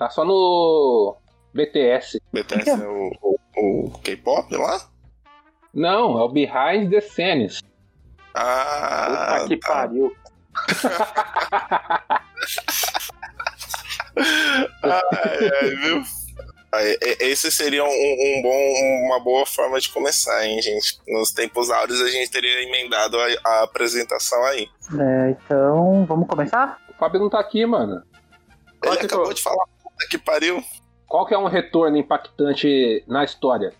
Tá só no BTS. BTS é o, o, o K-pop lá? Não, é o Behind the Scenes. Ah, Puta que tá. pariu. Ai, ai, viu? Esse seria um, um bom, uma boa forma de começar, hein, gente? Nos tempos áureos a gente teria emendado a, a apresentação aí. É, então, vamos começar? O Fábio não tá aqui, mano. Ele acabou de falar, que pariu. Qual que é um retorno impactante na história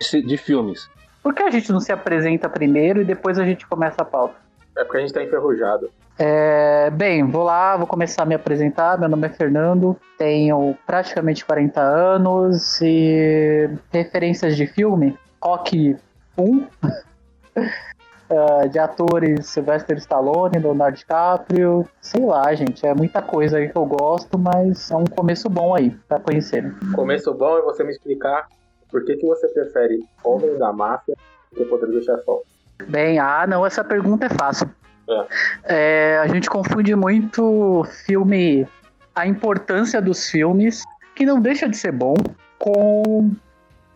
de de filmes? Por que a gente não se apresenta primeiro e depois a gente começa a pauta? É porque a gente tá enferrujado. É, bem, vou lá, vou começar a me apresentar. Meu nome é Fernando, tenho praticamente 40 anos e referências de filme, Rock 1, ah, de atores Sylvester Stallone, Leonardo DiCaprio, sei lá, gente, é muita coisa aí que eu gosto, mas é um começo bom aí pra conhecerem. Começo bom é você me explicar por que, que você prefere Homem da Máfia do Poder do Chefão. Bem, ah, não, essa pergunta é fácil. É, a gente confunde muito filme, a importância dos filmes, que não deixa de ser bom, com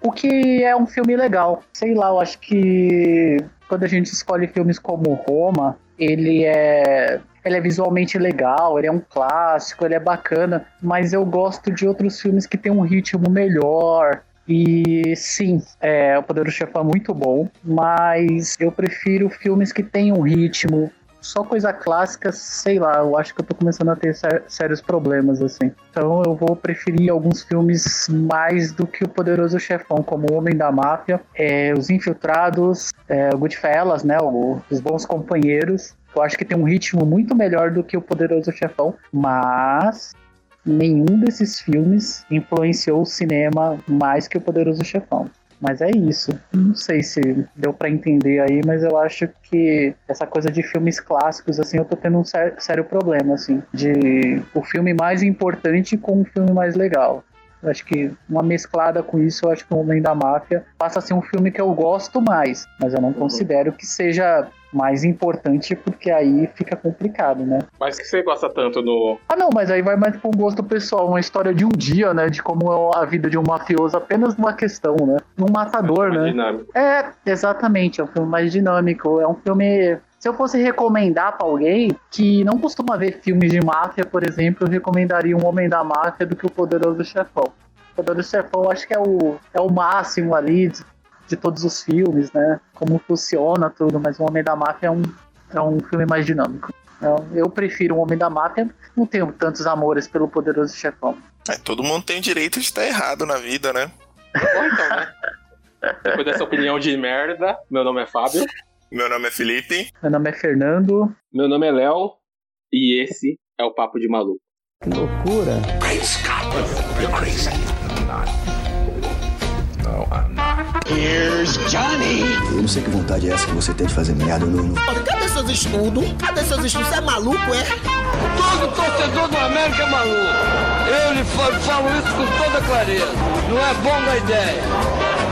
o que é um filme legal. Sei lá, eu acho que quando a gente escolhe filmes como Roma, ele é. Ele é visualmente legal, ele é um clássico, ele é bacana, mas eu gosto de outros filmes que tem um ritmo melhor, e sim, é, o Poder do Chefão é muito bom, mas eu prefiro filmes que têm um ritmo. Só coisa clássica, sei lá, eu acho que eu tô começando a ter sé- sérios problemas, assim. Então eu vou preferir alguns filmes mais do que o Poderoso Chefão, como O Homem da Máfia, é, Os Infiltrados, é, Goodfellas, né, o- Os Bons Companheiros. Eu acho que tem um ritmo muito melhor do que o Poderoso Chefão, mas nenhum desses filmes influenciou o cinema mais que o Poderoso Chefão. Mas é isso. Não sei se deu pra entender aí, mas eu acho que essa coisa de filmes clássicos, assim, eu tô tendo um sé- sério problema, assim, de o filme mais importante com o filme mais legal. Eu acho que uma mesclada com isso, eu acho que o Homem da Máfia passa a ser um filme que eu gosto mais, mas eu não considero que seja mais importante, porque aí fica complicado, né? Mas que você gosta tanto no. Ah, não, mas aí vai mais um gosto pessoal, uma história de um dia, né? De como é a vida de um mafioso, apenas uma questão, né? Um matador, né? dinâmico? É, exatamente, é um filme mais dinâmico. É um filme. Se eu fosse recomendar pra alguém que não costuma ver filmes de máfia, por exemplo, eu recomendaria um Homem da Máfia do que o Poderoso Chefão. O Poderoso Chefão acho que é o, é o máximo ali de, todos os filmes, né? Como funciona tudo, mas o Homem da Máfia é um, é um filme mais dinâmico. Então, eu prefiro o Homem da Máfia, não tenho tantos amores pelo Poderoso Chefão. É, todo mundo tem o direito de estar errado na vida, né? Bom, então, né? Depois dessa opinião de merda, meu nome é Fábio. Meu nome é Felipe. Meu nome é Fernando. Meu nome é Léo. E esse é o Papo de Maluco. Que loucura. Eu não sei que vontade é essa que você tem de fazer merda, não- Cadê seus estudos? Cadê seus estudos? Você é maluco, é? Todo torcedor do América é maluco. Eu lhe fa- falo isso com toda clareza. Não é bom da ideia.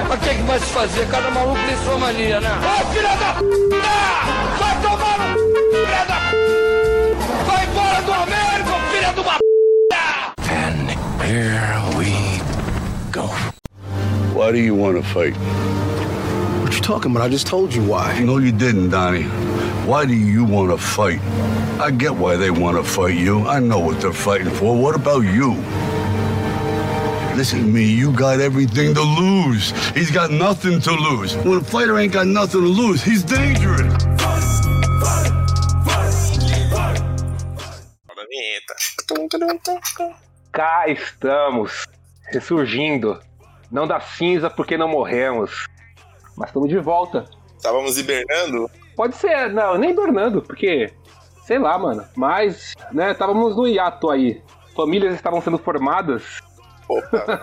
Mas o que, que vai se fazer? Cada maluco tem sua mania, né? Ô, filha da p! Vai tomar no c... filha da p! Vai embora do América, filha de uma p! Why do you want to fight? What you talking about? I just told you why. No, you didn't, Donnie. Why do you want to fight? I get why they want to fight you. I know what they're fighting for. What about you? Listen to me, you got everything to lose. He's got nothing to lose. When a fighter ain't got nothing to lose, he's dangerous. Cá estamos, ressurgindo. Não da cinza porque não morremos. Mas estamos de volta. Estávamos hibernando. Pode ser, não, nem hibernando, porque. Sei lá, mano. Mas, né, estávamos no hiato aí. Famílias estavam sendo formadas. Opa,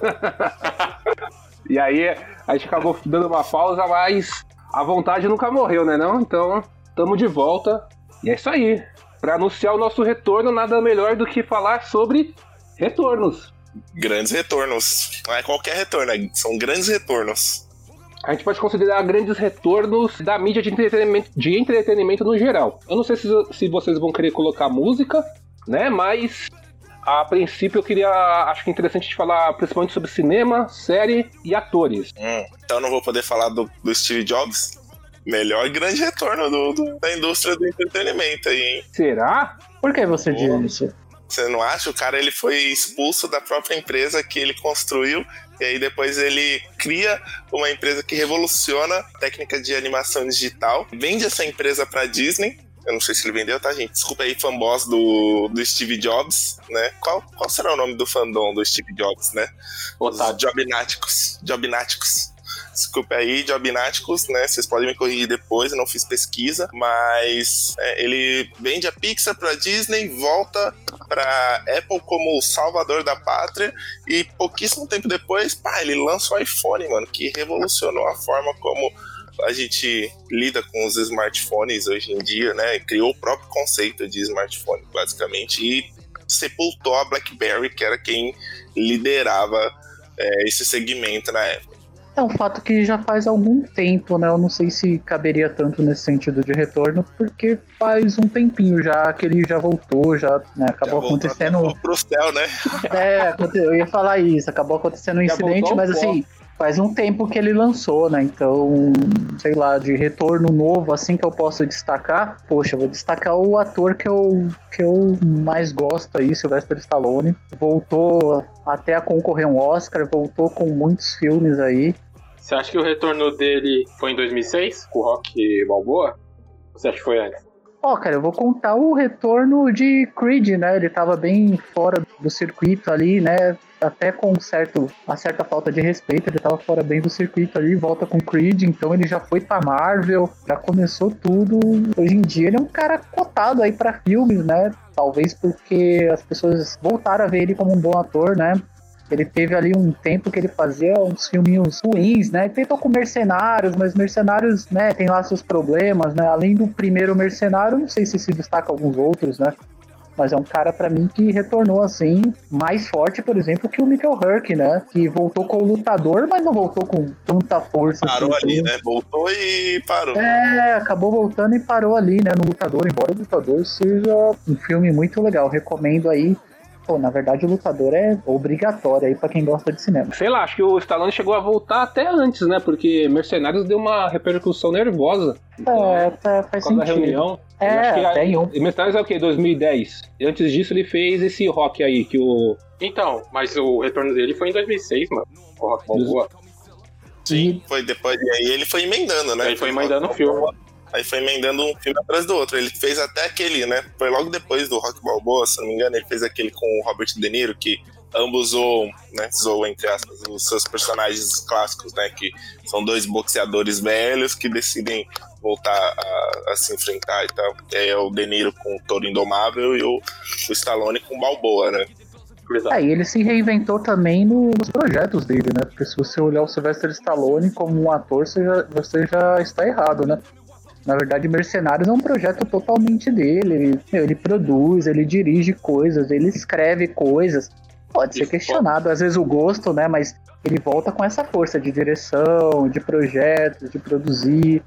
E aí a gente acabou dando uma pausa, mas a vontade nunca morreu, né não? Então, estamos de volta. E é isso aí. Para anunciar o nosso retorno, nada melhor do que falar sobre retornos. Grandes retornos. Não é qualquer retorno, é- são grandes retornos. A gente pode considerar grandes retornos da mídia de entretenimento, de entretenimento no geral. Eu não sei se, se vocês vão querer colocar música, né? Mas a princípio eu queria, acho que é interessante de falar principalmente sobre cinema, série e atores. Hum, então eu não vou poder falar do, do Steve Jobs? Melhor grande retorno do, do, da indústria do entretenimento aí, hein? Será? Por que você diz isso? Você não acha? O cara ele foi expulso da própria empresa que ele construiu e aí depois ele cria uma empresa que revoluciona a técnica de animação digital, vende essa empresa para Disney. Eu não sei se ele vendeu, tá, gente? Desculpa aí, fanboss do, do Steve Jobs, né? Qual, qual será o nome do fandom do Steve Jobs, né? Os Jobnáticos. Jobnáticos. Desculpa aí, Jobnáticos, né? Vocês podem me corrigir depois, eu não fiz pesquisa, mas é, ele vende a Pixar pra Disney, volta pra Apple como o salvador da pátria e pouquíssimo tempo depois, pá, ele lança o iPhone, mano, que revolucionou a forma como a gente lida com os smartphones hoje em dia, né? Criou o próprio conceito de smartphone, basicamente, e sepultou a BlackBerry, que era quem liderava é, esse segmento na época. É um fato que já faz algum tempo, né? Eu não sei se caberia tanto nesse sentido de retorno, porque faz um tempinho já que ele já voltou, já né, acabou já acontecendo. Pro céu, né? É, eu ia falar isso, acabou acontecendo um já incidente, mas assim, faz um tempo que ele lançou, né? Então, sei lá, de retorno novo, assim que eu posso destacar, poxa, vou destacar o ator que eu, que eu mais gosto aí, Sylvester Stallone. Voltou até a concorrer um Oscar, voltou com muitos filmes aí. Você acha que o retorno dele foi em 2006, com o Rock Balboa? Ou você acha que foi antes? Ó, oh, cara, eu vou contar o retorno de Creed, né? Ele tava bem fora do circuito ali, né? Até com certo, uma certa falta de respeito, ele tava fora bem do circuito ali, volta com Creed, então ele já foi pra Marvel, já começou tudo. Hoje em dia ele é um cara cotado aí para filmes, né? Talvez porque as pessoas voltaram a ver ele como um bom ator, né? Ele teve ali um tempo que ele fazia uns filminhos ruins, né? Tentou com Mercenários, mas Mercenários, né, tem lá seus problemas, né? Além do primeiro Mercenário, não sei se se destaca alguns outros, né? Mas é um cara para mim que retornou assim mais forte, por exemplo, que o Michael Hurk, né? Que voltou com o lutador, mas não voltou com tanta força. Parou assim, ali, né? Voltou e parou. É, acabou voltando e parou ali, né? No lutador, embora o lutador seja um filme muito legal. Recomendo aí Pô, na verdade o lutador é obrigatório aí pra quem gosta de cinema. Sei lá, acho que o Stallone chegou a voltar até antes, né? Porque Mercenários deu uma repercussão nervosa. É, é faz sentido. da reunião. É, tem um. Mercenários é o quê? 2010. E antes disso ele fez esse rock aí, que o... Então, mas o retorno dele foi em 2006, mano. O rock boa. Sim, foi depois. E aí ele foi emendando, né? Ele foi emendando o filme. Aí foi emendando um filme atrás do outro. Ele fez até aquele, né? Foi logo depois do Rock Balboa, se não me engano, ele fez aquele com o Robert De Niro, que ambos zoam, né? Zoam, entre aspas, os seus personagens clássicos, né? Que são dois boxeadores velhos que decidem voltar a, a se enfrentar e tal. É o De Niro com o Toro Indomável e o, o Stallone com o Balboa, né? Aí ele se reinventou também nos projetos dele, né? Porque se você olhar o Sylvester Stallone como um ator, você já, você já está errado, né? Na verdade, Mercenários é um projeto totalmente dele. Ele, ele produz, ele dirige coisas, ele escreve coisas. Pode ser questionado, às vezes, o gosto, né? Mas ele volta com essa força de direção, de projetos, de produzir,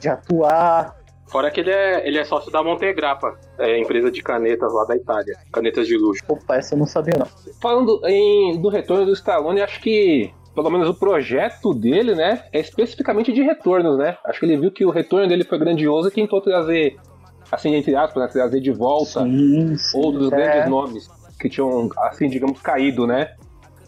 de atuar. Fora que ele é, ele é sócio da Montegrappa, é empresa de canetas lá da Itália, canetas de luxo. Opa, essa eu não sabia não. Falando em, do retorno do Stallone, acho que pelo menos o projeto dele, né, é especificamente de retornos, né? Acho que ele viu que o retorno dele foi grandioso e tentou trazer, assim, entre aspas, né, trazer de volta sim, sim, outros é. grandes nomes que tinham, assim, digamos, caído, né?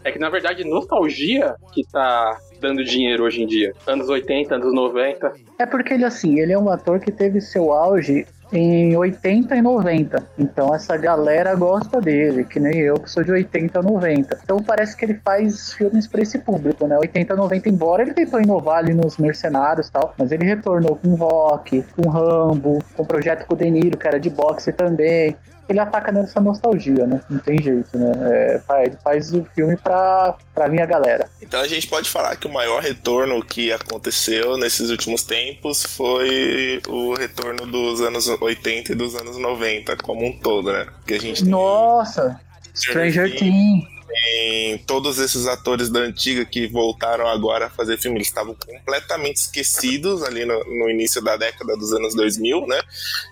É que, na verdade, nostalgia que tá dando dinheiro hoje em dia. Anos 80, anos 90. É porque ele, assim, ele é um ator que teve seu auge em 80 e 90. Então essa galera gosta dele, que nem eu que sou de 80 e 90. Então parece que ele faz filmes para esse público, né? 80 e 90, embora ele tentou inovar ali nos Mercenários e tal, mas ele retornou com Rock, com Rambo, com o projeto com o De Niro, que era de boxe também ele ataca nessa nostalgia, né? Não tem jeito, né? É, ele faz o filme pra, pra minha galera. Então a gente pode falar que o maior retorno que aconteceu nesses últimos tempos foi o retorno dos anos 80 e dos anos 90 como um todo, né? Que a gente Nossa! Stranger Things tem todos esses atores da antiga que voltaram agora a fazer filme, eles estavam completamente esquecidos ali no, no, início da década dos anos 2000, né?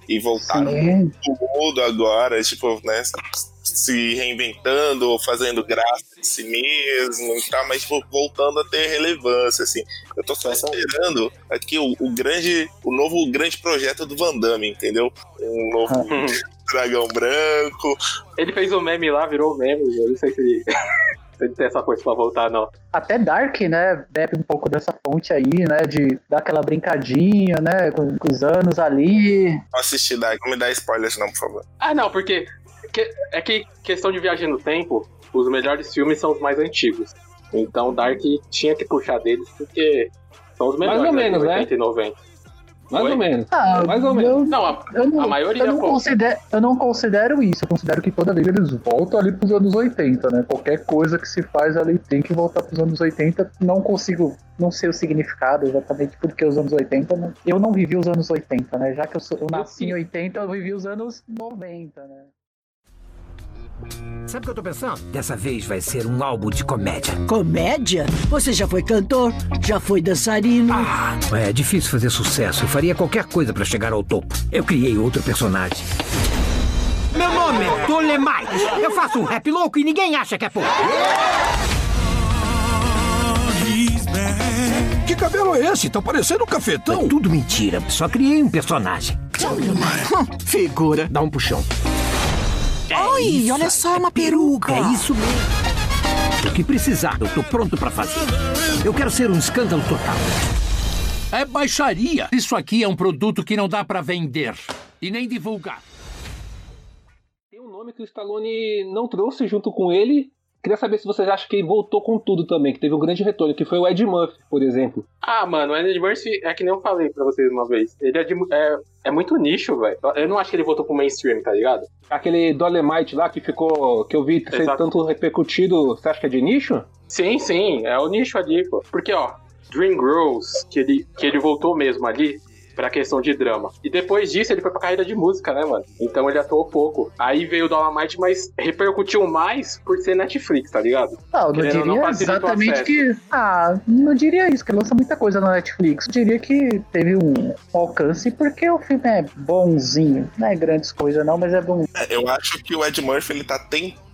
E voltaram Sim. tudo agora, tipo, né? se reinventando, fazendo graça de si mesmo e tal, mas tipo, voltando a ter relevância, assim. Eu tô só esperando aqui o, o grande, o novo grande projeto do Van Damme, entendeu? Um novo dragão branco. Ele fez o um meme lá, virou meme, eu não sei se ele ele tem essa coisa pra voltar, não. Até Dark, né, bebe um pouco dessa fonte aí, né, de dar aquela brincadinha, né, com, com os anos ali. Não assisti Dark, não me dá spoilers não, por favor. Ah, não, porque que, é que questão de viagem no tempo, os melhores filmes são os mais antigos. Então Dark tinha que puxar deles porque são os melhores. Mais ou menos, né? 80 e 90. Mais Oi? ou menos. Ah, Mais ou menos. eu- Não, a, Eu não, a maioria eu não, considero, eu não considero isso. Eu considero que toda vez eles voltam ali pros anos 80, né? Qualquer coisa que se faz ali tem que voltar pros anos 80. Não consigo, não sei o significado exatamente porque os anos 80. né? Eu não vivi os anos 80, né? Já que eu, sou, eu nasci em 80, eu vivi os anos 90, né? Sabe o que eu tô pensando? Dessa vez vai ser um álbum de comédia. Comédia? Você já foi cantor? Já foi dançarino? Ah, é difícil fazer sucesso. Eu faria qualquer coisa pra chegar ao topo. Eu criei outro personagem. Meu nome é Dolemite. Eu faço um rap louco e ninguém acha que é pouco. Que cabelo é esse? Tá parecendo um cafetão. É tudo mentira. Só criei um personagem. Figura. Dá um puxão. Oi, olha só uma peruca. É isso mesmo. O que precisar, eu tô pronto pra fazer. Eu quero ser um escândalo total. É baixaria. Isso aqui é um produto que não dá pra vender e nem divulgar. Tem um nome que o Stallone não trouxe junto com ele. Queria saber se vocês acham que ele voltou com tudo também, que teve um grande retorno, que foi o Ed Murphy, por exemplo. Ah, mano, o Ed Murphy é que nem eu falei pra vocês uma vez. Ele é, de, é, é muito nicho, velho. Eu não acho que ele voltou pro mainstream, tá ligado? Aquele Dolemite lá que ficou. que eu vi Exato. tanto repercutido, você acha que é de nicho? Sim, sim, é o nicho ali, pô. Porque, ó, Dream Girls, que ele, que ele voltou mesmo ali pra questão de drama. E depois disso ele foi pra carreira de música, né, mano? Então ele atuou pouco. Aí veio o Dolomite, mas repercutiu mais por ser Netflix, tá ligado? Não, eu não Querendo não, diria facilita o exatamente que. Ah, não diria isso, que lança muita coisa na Netflix. Eu diria que teve um alcance porque o filme é bonzinho. Não é grandes coisas, não, mas é bom. É, Eu acho que o Ed Murphy ele tá tentando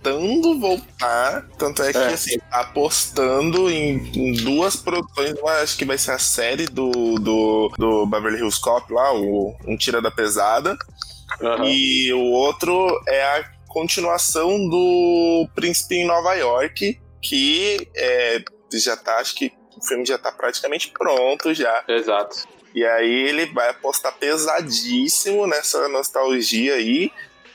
voltar, tanto é que É. assim, tá apostando em, em duas produções, uma acho que vai ser a série do, do, do Beverly Hills Cop lá, o Um Tira da Pesada, Aham. e o outro é a continuação do Príncipe em Nova York, que é, já tá, acho que o filme já tá praticamente pronto já. Exato. E aí ele vai apostar pesadíssimo nessa nostalgia aí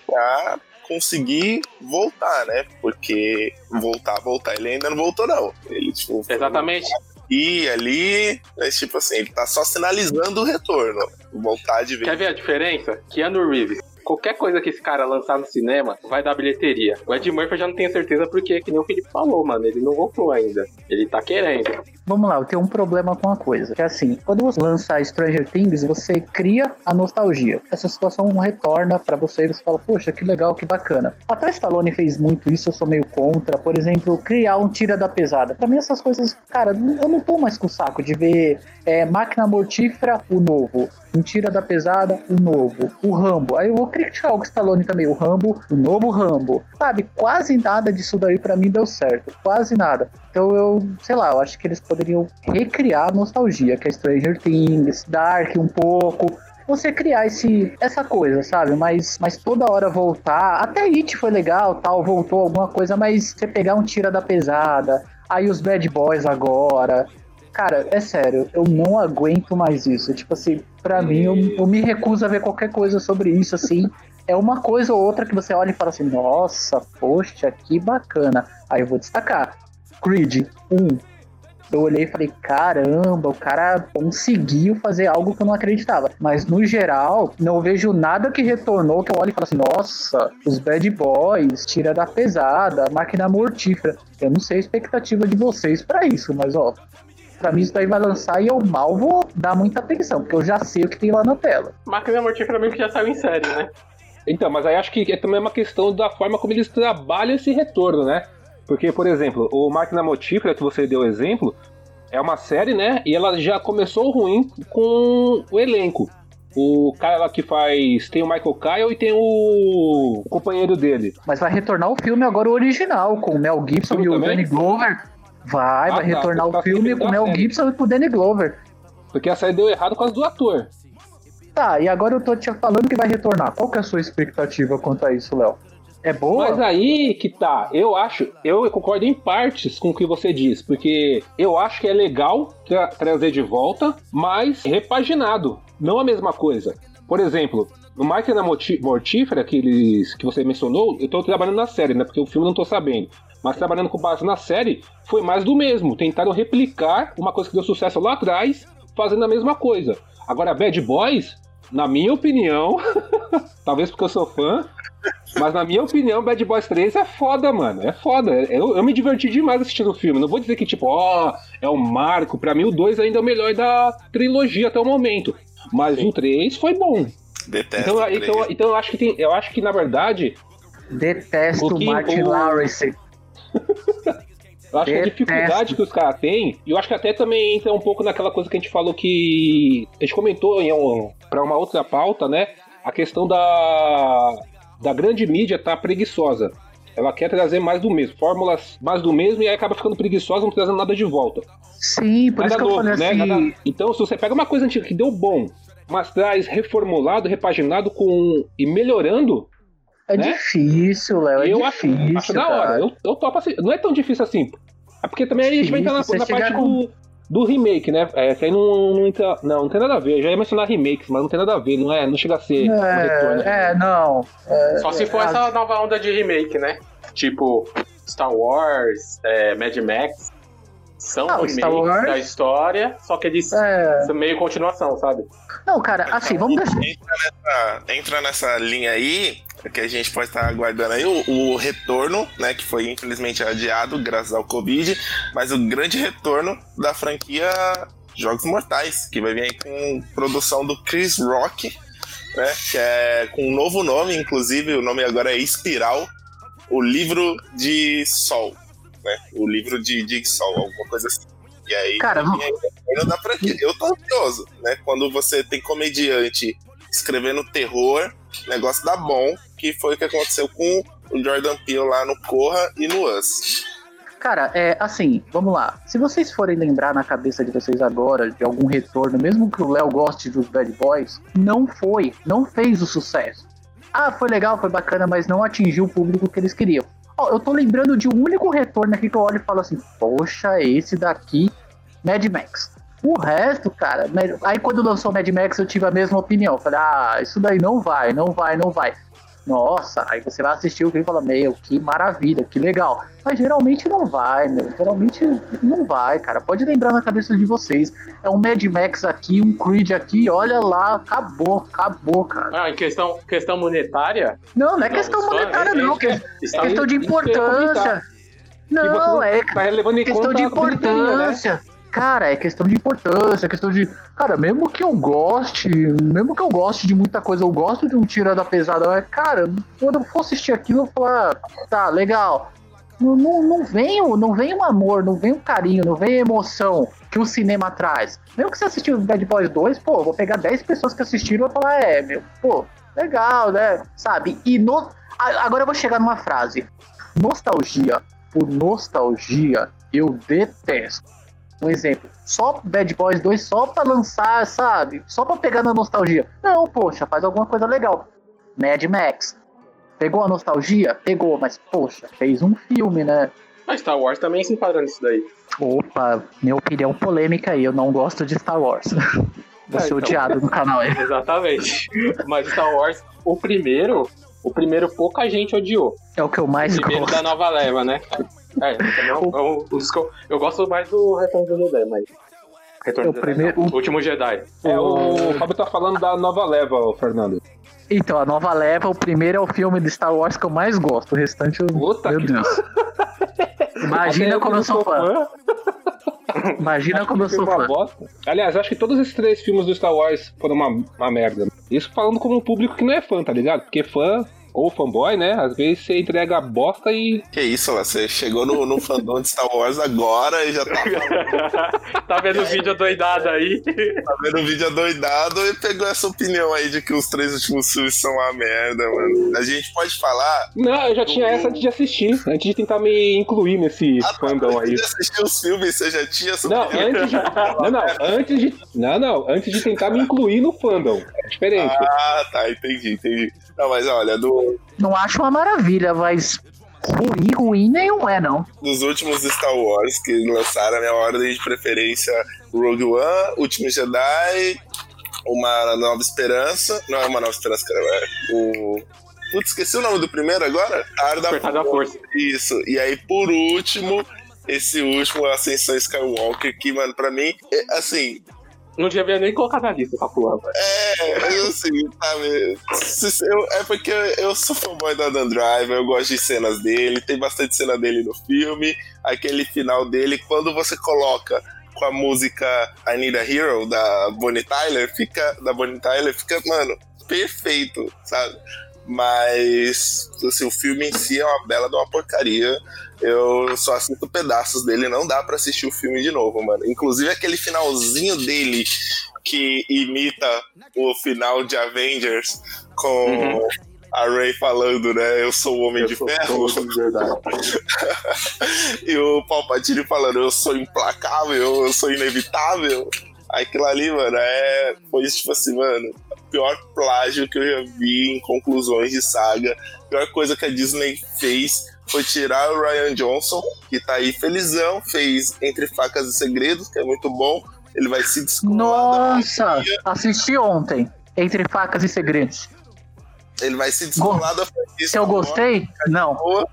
pra conseguir voltar, né? Porque voltar, voltar, ele ainda não voltou, não. Ele, tipo, Exatamente. E ali, mas, tipo assim, ele tá só sinalizando o retorno. Voltar de vez. Quer ver a diferença? Keanu Reeves. Qualquer coisa que esse cara lançar no cinema vai dar bilheteria. O Ed Murphy eu já não tenho certeza porque, que nem o Felipe falou, mano. Ele não voltou ainda. Ele tá querendo. Vamos lá, eu tenho um problema com uma coisa. Que é assim, quando você lança Stranger Things, você cria a nostalgia. Essa situação retorna pra você e você fala, poxa, que legal, que bacana. Até Stallone fez muito isso, eu sou meio contra. Por exemplo, criar um tira da pesada. Pra mim, essas coisas, cara, eu não tô mais com saco de ver é, máquina mortífera, o novo. Um tira da pesada, o novo. O Rambo. Aí eu vou criticar o Stallone também, o Rambo, o novo Rambo. Sabe, quase nada disso daí pra mim deu certo. Quase nada. Então eu, sei lá, eu acho que eles poderiam recriar a nostalgia, que é Stranger Things, Dark um pouco. Você criar esse, essa coisa, sabe? Mas, mas toda hora voltar. Até It foi legal, tal, voltou alguma coisa, mas você pegar um tira da pesada, aí os Bad Boys agora. Cara, é sério, eu não aguento mais isso. Tipo assim, pra mim, eu, eu me recuso a ver qualquer coisa sobre isso, assim. É uma coisa ou outra que você olha e fala assim, nossa, poxa, que bacana. Aí eu vou destacar. Creed 1. Eu olhei e falei, caramba, o cara conseguiu fazer algo que eu não acreditava. Mas no geral, não vejo nada que retornou que eu olho e falo assim, nossa, os Bad Boys, tira da pesada, máquina mortífera. Eu não sei a expectativa de vocês pra isso, mas ó, pra mim isso daí vai lançar e eu mal vou dar muita atenção, porque eu já sei o que tem lá na tela. Máquina Mortífera mesmo que já saiu em série, né? Então, mas aí acho que é também uma questão da forma como eles trabalham esse retorno, né? Porque, por exemplo, o Máquina Mortífera, que você deu exemplo, é uma série, né? E ela já começou ruim com o elenco. O cara lá que faz. Tem o Michael Kyle e tem o, o companheiro dele. Mas vai retornar o filme agora o original, com o Mel Gibson e o também? Danny Glover. Vai, Ah, vai tá, retornar tá o filme com o Mel. Gibson e com o Danny Glover. Porque a série deu errado por causa do ator. Tá, e agora eu tô te falando que vai retornar. Qual que é a sua expectativa quanto a isso, Léo? É boa? Mas aí que tá, eu acho, eu concordo em partes com o que você diz, porque eu acho que é legal tra- trazer de volta, mas repaginado, não a mesma coisa. Por exemplo, no Máquina Mortífera, que, eles, que você mencionou, eu tô trabalhando na série, né? Porque o filme não tô sabendo. Mas trabalhando com base na série, foi mais do mesmo. Tentaram replicar uma coisa que deu sucesso lá atrás, fazendo a mesma coisa. Agora, Bad Boys, na minha opinião, talvez porque eu sou fã, mas na minha opinião, Bad Boys 3 é foda, mano. É foda. Eu, eu me diverti demais assistindo o filme. Não vou dizer que, tipo, ó, é um marco. Pra mim, o 2 ainda é o melhor da trilogia até o momento. Mas o 3 foi bom. Detesto. Então, então, então eu acho que tem. Eu acho que, na verdade, Detesto O que- Martin o- Lawrence. eu acho que a dificuldade que os caras têm, e eu acho que até também entra um pouco naquela coisa que a gente falou que. A gente comentou em um, pra uma outra pauta, né? A questão da. da grande mídia tá preguiçosa. Ela quer trazer mais do mesmo, fórmulas mais do mesmo, e aí acaba ficando preguiçosa, não trazendo nada de volta. Sim, por isso que eu falei assim. Nada- Então, se você pega uma coisa antiga que deu bom, mas traz reformulado, repaginado com e melhorando, É né? difícil, Léo. É eu acho, difícil. acho da hora. Eu, eu topo assim. Não é tão difícil assim. É porque também aí a gente vai entrar na, Difícil, na parte chegar do, do remake, né? É, que aí não, não entra. Não, não tem nada a ver. Eu já ia mencionar remakes, mas não tem nada a ver. Não, é, não chega a ser um retorno. É, é, não. É, Só se for é, essa nova onda de remake, né? Tipo, Star Wars, é, Mad Max. São Ah, o remakes Star Wars- da história, só que eles É. são meio continuação, sabe? Não, cara, assim, vamos deixar. Entra nessa, entra nessa linha aí, que a gente pode estar aguardando aí, o, o retorno, né, que foi infelizmente adiado graças ao Covid, mas o grande retorno da franquia Jogos Mortais, que vai vir aí com produção do Chris Rock, né, que é com um novo nome, inclusive, o nome agora é Espiral, o livro de Sol, né, o livro de Jigsaw, alguma coisa assim. E aí, Cara, aí retorno da franquia. Eu tô ansioso, né, quando você tem comediante escrevendo terror, o negócio dá bom, que foi o que aconteceu com o Jordan Peele lá no Corra e no Us. Cara, é assim, vamos lá. Se vocês forem lembrar na cabeça de vocês agora de algum retorno, mesmo que o Léo goste dos Bad Boys, não foi, não fez o sucesso. Ah, foi legal, foi bacana, mas não atingiu o público que eles queriam. Ó, eu tô lembrando de um único retorno aqui que eu olho e falo assim: Poxa, esse daqui, Mad Max. O resto, cara, aí quando lançou Mad Max eu tive a mesma opinião. Falei, ah, isso daí não vai, não vai, não vai. Nossa, aí você vai assistir o filme e fala, meu, que maravilha, que legal. Mas geralmente não vai, meu. Geralmente não vai, cara. Pode lembrar na cabeça de vocês. É um Mad Max aqui, um Creed aqui, olha lá, acabou, acabou, cara. Ah, em questão, questão monetária, Não, não é Não, questão monetária, é- não. é- que- É está- questão de importância. Não, é tá levando em questão de né? Cara, é questão de importância, é questão de. Cara, mesmo que eu goste, mesmo que eu goste de muita coisa, eu gosto de um tira da pesada, mas, cara, quando eu for assistir aquilo, eu vou falar, tá, legal. Não, não, não vem, o- não vem um amor, não vem um carinho, não vem a emoção que o cinema traz. Mesmo que você assistiu Bad Boys 2, pô, vou pegar 10 pessoas que assistiram e vou falar, é, meu, pô, legal, né? Sabe? E no. Agora eu vou chegar numa frase. Nostalgia por nostalgia, eu detesto. Um exemplo, só Bad Boys 2 só pra lançar, sabe? Só pra pegar na nostalgia. Não, poxa, faz alguma coisa legal. Mad Max. Pegou a nostalgia? Pegou, mas poxa, fez um filme, né? a Star Wars também se enquadra nisso daí. Opa, minha opinião polêmica aí, eu não gosto de Star Wars. Vou Ah, ser então. odiado no canal aí. Exatamente. Mas Star Wars, o primeiro, o primeiro pouca gente odiou. É o que eu mais O primeiro gosto. da nova leva, né? É, também é um- é um eu, eu gosto mais do Retorno do Jedi, mas. Retorno É o do Jedi, primeiro- não. O último Jedi. É, o Fábio tá falando da nova leva, Fernando. Então, a nova leva, o primeiro é o filme de Star Wars que eu mais gosto. O restante, eu... Puta meu que- Deus. Imagina como eu sou fã. Imagina como eu sou uma fã. bosta. Aliás, acho que todos esses três filmes do Star Wars foram uma, uma merda. Isso falando como um público que não é fã, tá ligado? Porque fã ou fanboy, né? Às vezes você entrega bosta e. Que isso, você chegou no, no fandom de Star Wars agora e já tá. tá vendo o vídeo doidado aí? Tá vendo o vídeo doidado e pegou essa opinião aí de que os três últimos filmes são uma merda, mano. A gente pode falar. Não, eu já tinha essa antes de assistir, antes de tentar me incluir nesse ah, fandom aí. Antes de assistir os filmes, você já tinha essa não, antes de... não, não, antes de. Não, não, antes de tentar me incluir no fandom. É diferente. Ah, tá, entendi, entendi. Não, mas olha, do. Não acho uma maravilha, mas ruim, ruim nenhum é, não. Dos últimos Star Wars que lançaram, a minha ordem de preferência: Rogue One, Último Jedi, Uma Nova Esperança. Não é Uma Nova Esperança, cara. É o. Putz, esqueci o nome do primeiro agora? Ar da, da Força. Isso. E aí, por último, esse último, Ascensão Skywalker, que, mano, pra mim, é, assim, não devia nem colocar na lista essa porra. É, mas assim, sabe? Eu, é porque eu sou fanboy da Dan Driver, eu gosto de cenas dele, tem bastante cena dele no filme. Aquele final dele, quando você coloca com a música I Need a Hero da Bonnie Tyler, fica. Da Bonnie Tyler, fica, mano, perfeito, sabe? Mas assim, o filme em si é uma bela de uma porcaria. Eu só assisto pedaços dele, não dá para assistir o filme de novo, mano. Inclusive aquele finalzinho dele que imita o final de Avengers com uhum. a Ray falando, né? Eu sou o Homem eu de Ferro. e o Palpatine falando, eu sou implacável, eu sou inevitável. Aquilo ali, mano, é. Foi tipo assim, mano pior plágio que eu já vi em conclusões de saga. A pior coisa que a Disney fez foi tirar o Ryan Johnson, que tá aí felizão, fez Entre Facas e Segredos, que é muito bom. Ele vai se descolar. Nossa, assisti ontem, Entre Facas e Segredos. Ele vai se descolar da franquia. Se eu gostei? Não. Boa.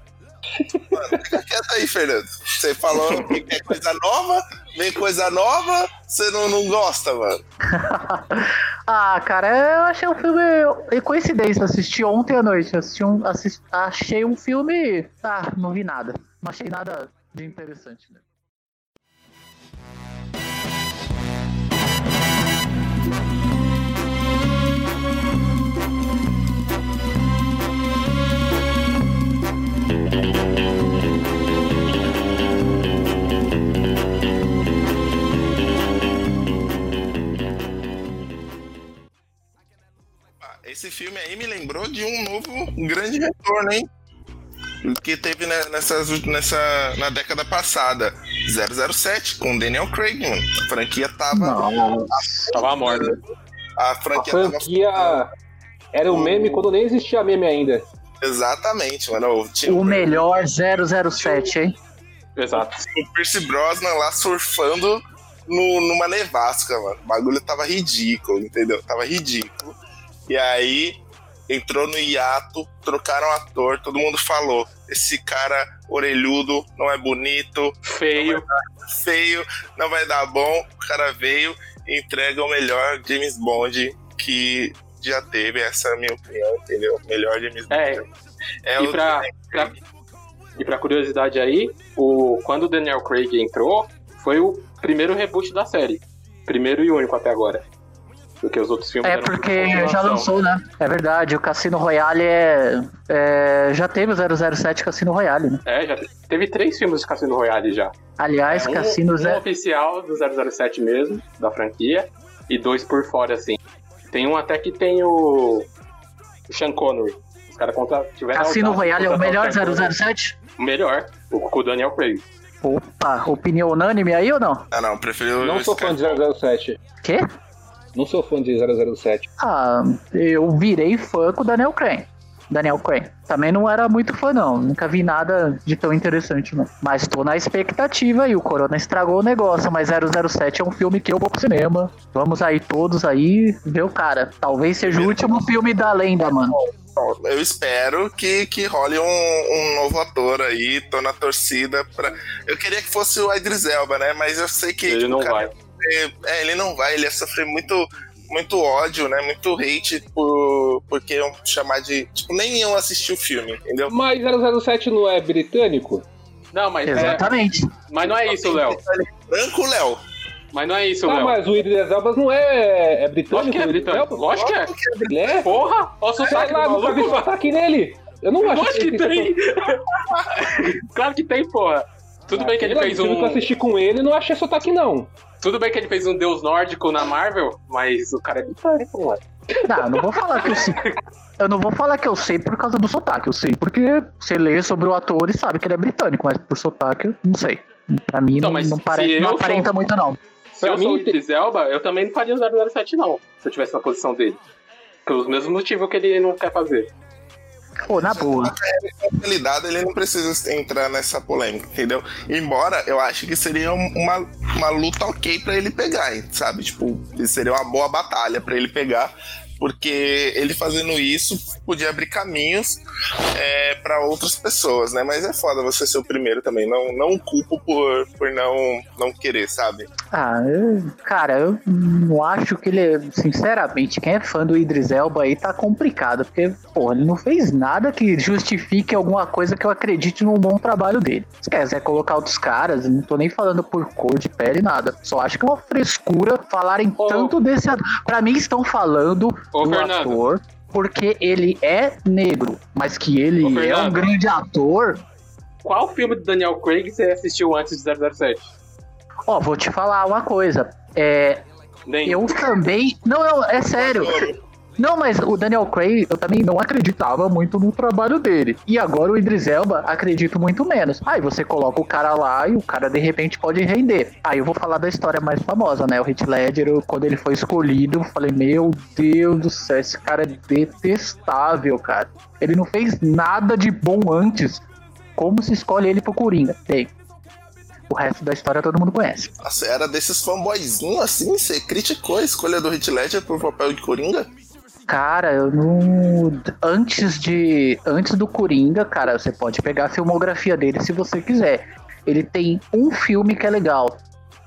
Mano, fica quieto aí, Fernando. Você falou que quer coisa nova, vem coisa nova, você não, não gosta, mano. ah, cara, eu achei um filme. E coincidência, assisti ontem à noite. Assisti um, assisti, achei um filme. Ah, não vi nada. Não achei nada de interessante, né? Esse filme aí me lembrou de um novo grande retorno, hein? Que teve nessas, nessa, na década passada. 007 com Daniel Craig, mano. A franquia tava. Não, tava morta. A franquia, a franquia tava... era um meme quando nem existia meme ainda. Exatamente, mano. Tinha o melhor 007, hein? Exato. O Percy Brosnan lá surfando no, numa nevasca, mano. O bagulho tava ridículo, entendeu? Tava ridículo. E aí entrou no hiato, trocaram ator, todo mundo falou: esse cara orelhudo não é bonito, feio, não dar, feio, não vai dar bom. O cara veio e entrega o melhor James Bond que já teve, essa é a minha opinião, entendeu? Melhor James é, Bond. É, e, o pra, pra, e pra curiosidade aí, o, quando o Daniel Craig entrou, foi o primeiro reboot da série. Primeiro e único até agora. Porque os outros filmes É porque já lançou, né? É verdade, o Cassino Royale é, é, Já teve o 007 Cassino Royale, né? É, já teve três filmes de Cassino Royale já. Aliás, é, um, Cassino um Zé... oficial do 007 mesmo, da franquia, e dois por fora, assim. Tem um até que tem o. O Sean Connery. Os caras tiveram. Cassino Royale é o melhor 007? O melhor, o, com o Daniel Craig. Opa, opinião unânime aí ou não? Ah, não, prefiro. Não sou fã de 007. Quê? Não sou fã de 007. Ah, eu virei fã com o Daniel Craig. Daniel Craig. Também não era muito fã, não. Nunca vi nada de tão interessante, não. Mas tô na expectativa e o Corona estragou o negócio. Mas 007 é um filme que eu vou pro cinema. Vamos aí todos aí ver o cara. Talvez seja o último filme da lenda, mano. Eu espero que, que role um, um novo ator aí. Tô na torcida pra. Eu queria que fosse o Idris Elba, né? Mas eu sei que. Ele não vai é, ele não vai, ele ia sofrer muito, muito ódio, né? Muito hate por, porque iam chamar de. Tipo, nem iam assistir o filme, entendeu? Mas 007 não é britânico? Não, mas. É- Exatamente. É, mas não é isso, Léo. Branco, Léo. Mas não é isso, Ah, Léo. mas o Idris Elba não é, é britânico? Lógico que é o britânico. Lógico que é. Ele é? Porra! Olha o Sei sotaque lá, maluco, mano. sotaque nele. Eu não acho Lógico que tem. claro que tem, porra. Tudo bem que ele fez que eu um. assisti com ele, não achei sotaque, não. Tudo bem que ele fez um deus nórdico na Marvel, mas o cara é britânico, mano. Não, eu não vou falar que eu sei. Eu não vou falar que eu sei por causa do sotaque. Eu sei porque você lê sobre o ator e sabe que ele é britânico, mas por sotaque, eu não sei. Pra mim, Então, não, não, eu não sou- aparenta muito, não. Se Pra eu sou o mim, Idris Elba, eu também não faria 007 não, se eu tivesse na posição dele. Pelos mesmos motivos que ele não quer fazer. Pô, na boa. responsabilidade, ele não precisa entrar nessa polêmica, entendeu? Embora eu acho que seria um- uma, uma luta ok pra ele pegar, sabe? Tipo, seria uma boa batalha pra ele pegar, porque ele fazendo isso podia abrir caminhos é, para outras pessoas, né? Mas é foda você ser o primeiro também. Não, não culpo por, por não, não querer, sabe? Ah, eu- cara, eu não acho que ele. é- Sinceramente, quem é fã do Idris Elba aí tá complicado. Porque, pô, ele não fez nada que justifique alguma coisa que eu acredite num bom trabalho dele. Se quiser colocar outros caras, não tô nem falando por cor de pele, nada. Só acho que é uma frescura falarem Ô. tanto desse. Pra mim, estão falando Ô, do Fernando. ator porque ele é negro, mas que ele Ô, é um grande ator. Qual filme do Daniel Craig você assistiu antes de 007? Ó, vou te falar uma coisa. É, Nem. Eu também. Não, não, é sério. Não, mas o Daniel Craig, eu também não acreditava muito no trabalho dele. E agora o Idris Elba, acredito muito menos. Aí você coloca o cara lá e o cara de repente pode render. Aí eu vou falar da história mais famosa, né? O Heath Ledger, quando ele foi escolhido, eu falei, meu Deus do céu, esse cara é detestável, cara. Ele não fez nada de bom antes. Como se escolhe ele pro Coringa? Bem, o resto da história todo mundo conhece. Nossa, era desses fanboyzinhos assim? Você criticou a escolha do Heath Ledger pro papel de Coringa? Cara, eu não. Antes de. Antes do Coringa, cara, você pode pegar a filmografia dele se você quiser. Ele tem um filme que é legal.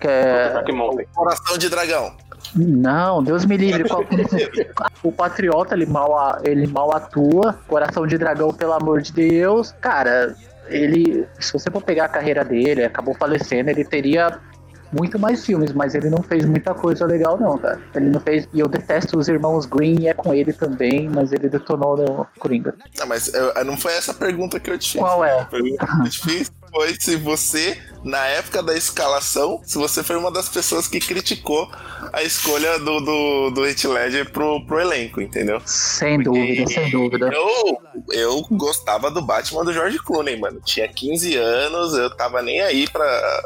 Que é. Mountain. Coração de Dragão. Não, Deus me livre. Qual ele- o Patriota, ele mal, a- ele mal atua. Coração de Dragão, pelo amor de Deus. Cara, ele. Se você for pegar a carreira dele, acabou falecendo, ele teria muito mais filmes, mas ele não fez muita coisa legal, não, cara. Ele não fez. E eu detesto os irmãos Green, e é com ele também, mas ele detonou no Coringa. Não, mas eu- não foi essa a pergunta que eu te fiz. Qual é? A pergunta que eu te fiz foi se você, na época da escalação, se você foi uma das pessoas que criticou a escolha do, do, do Heath Ledger pro, pro elenco, entendeu? Sem dúvida, sem dúvida. Eu, eu gostava do Batman do George Clooney, mano. Tinha 15 anos, eu tava nem aí pra,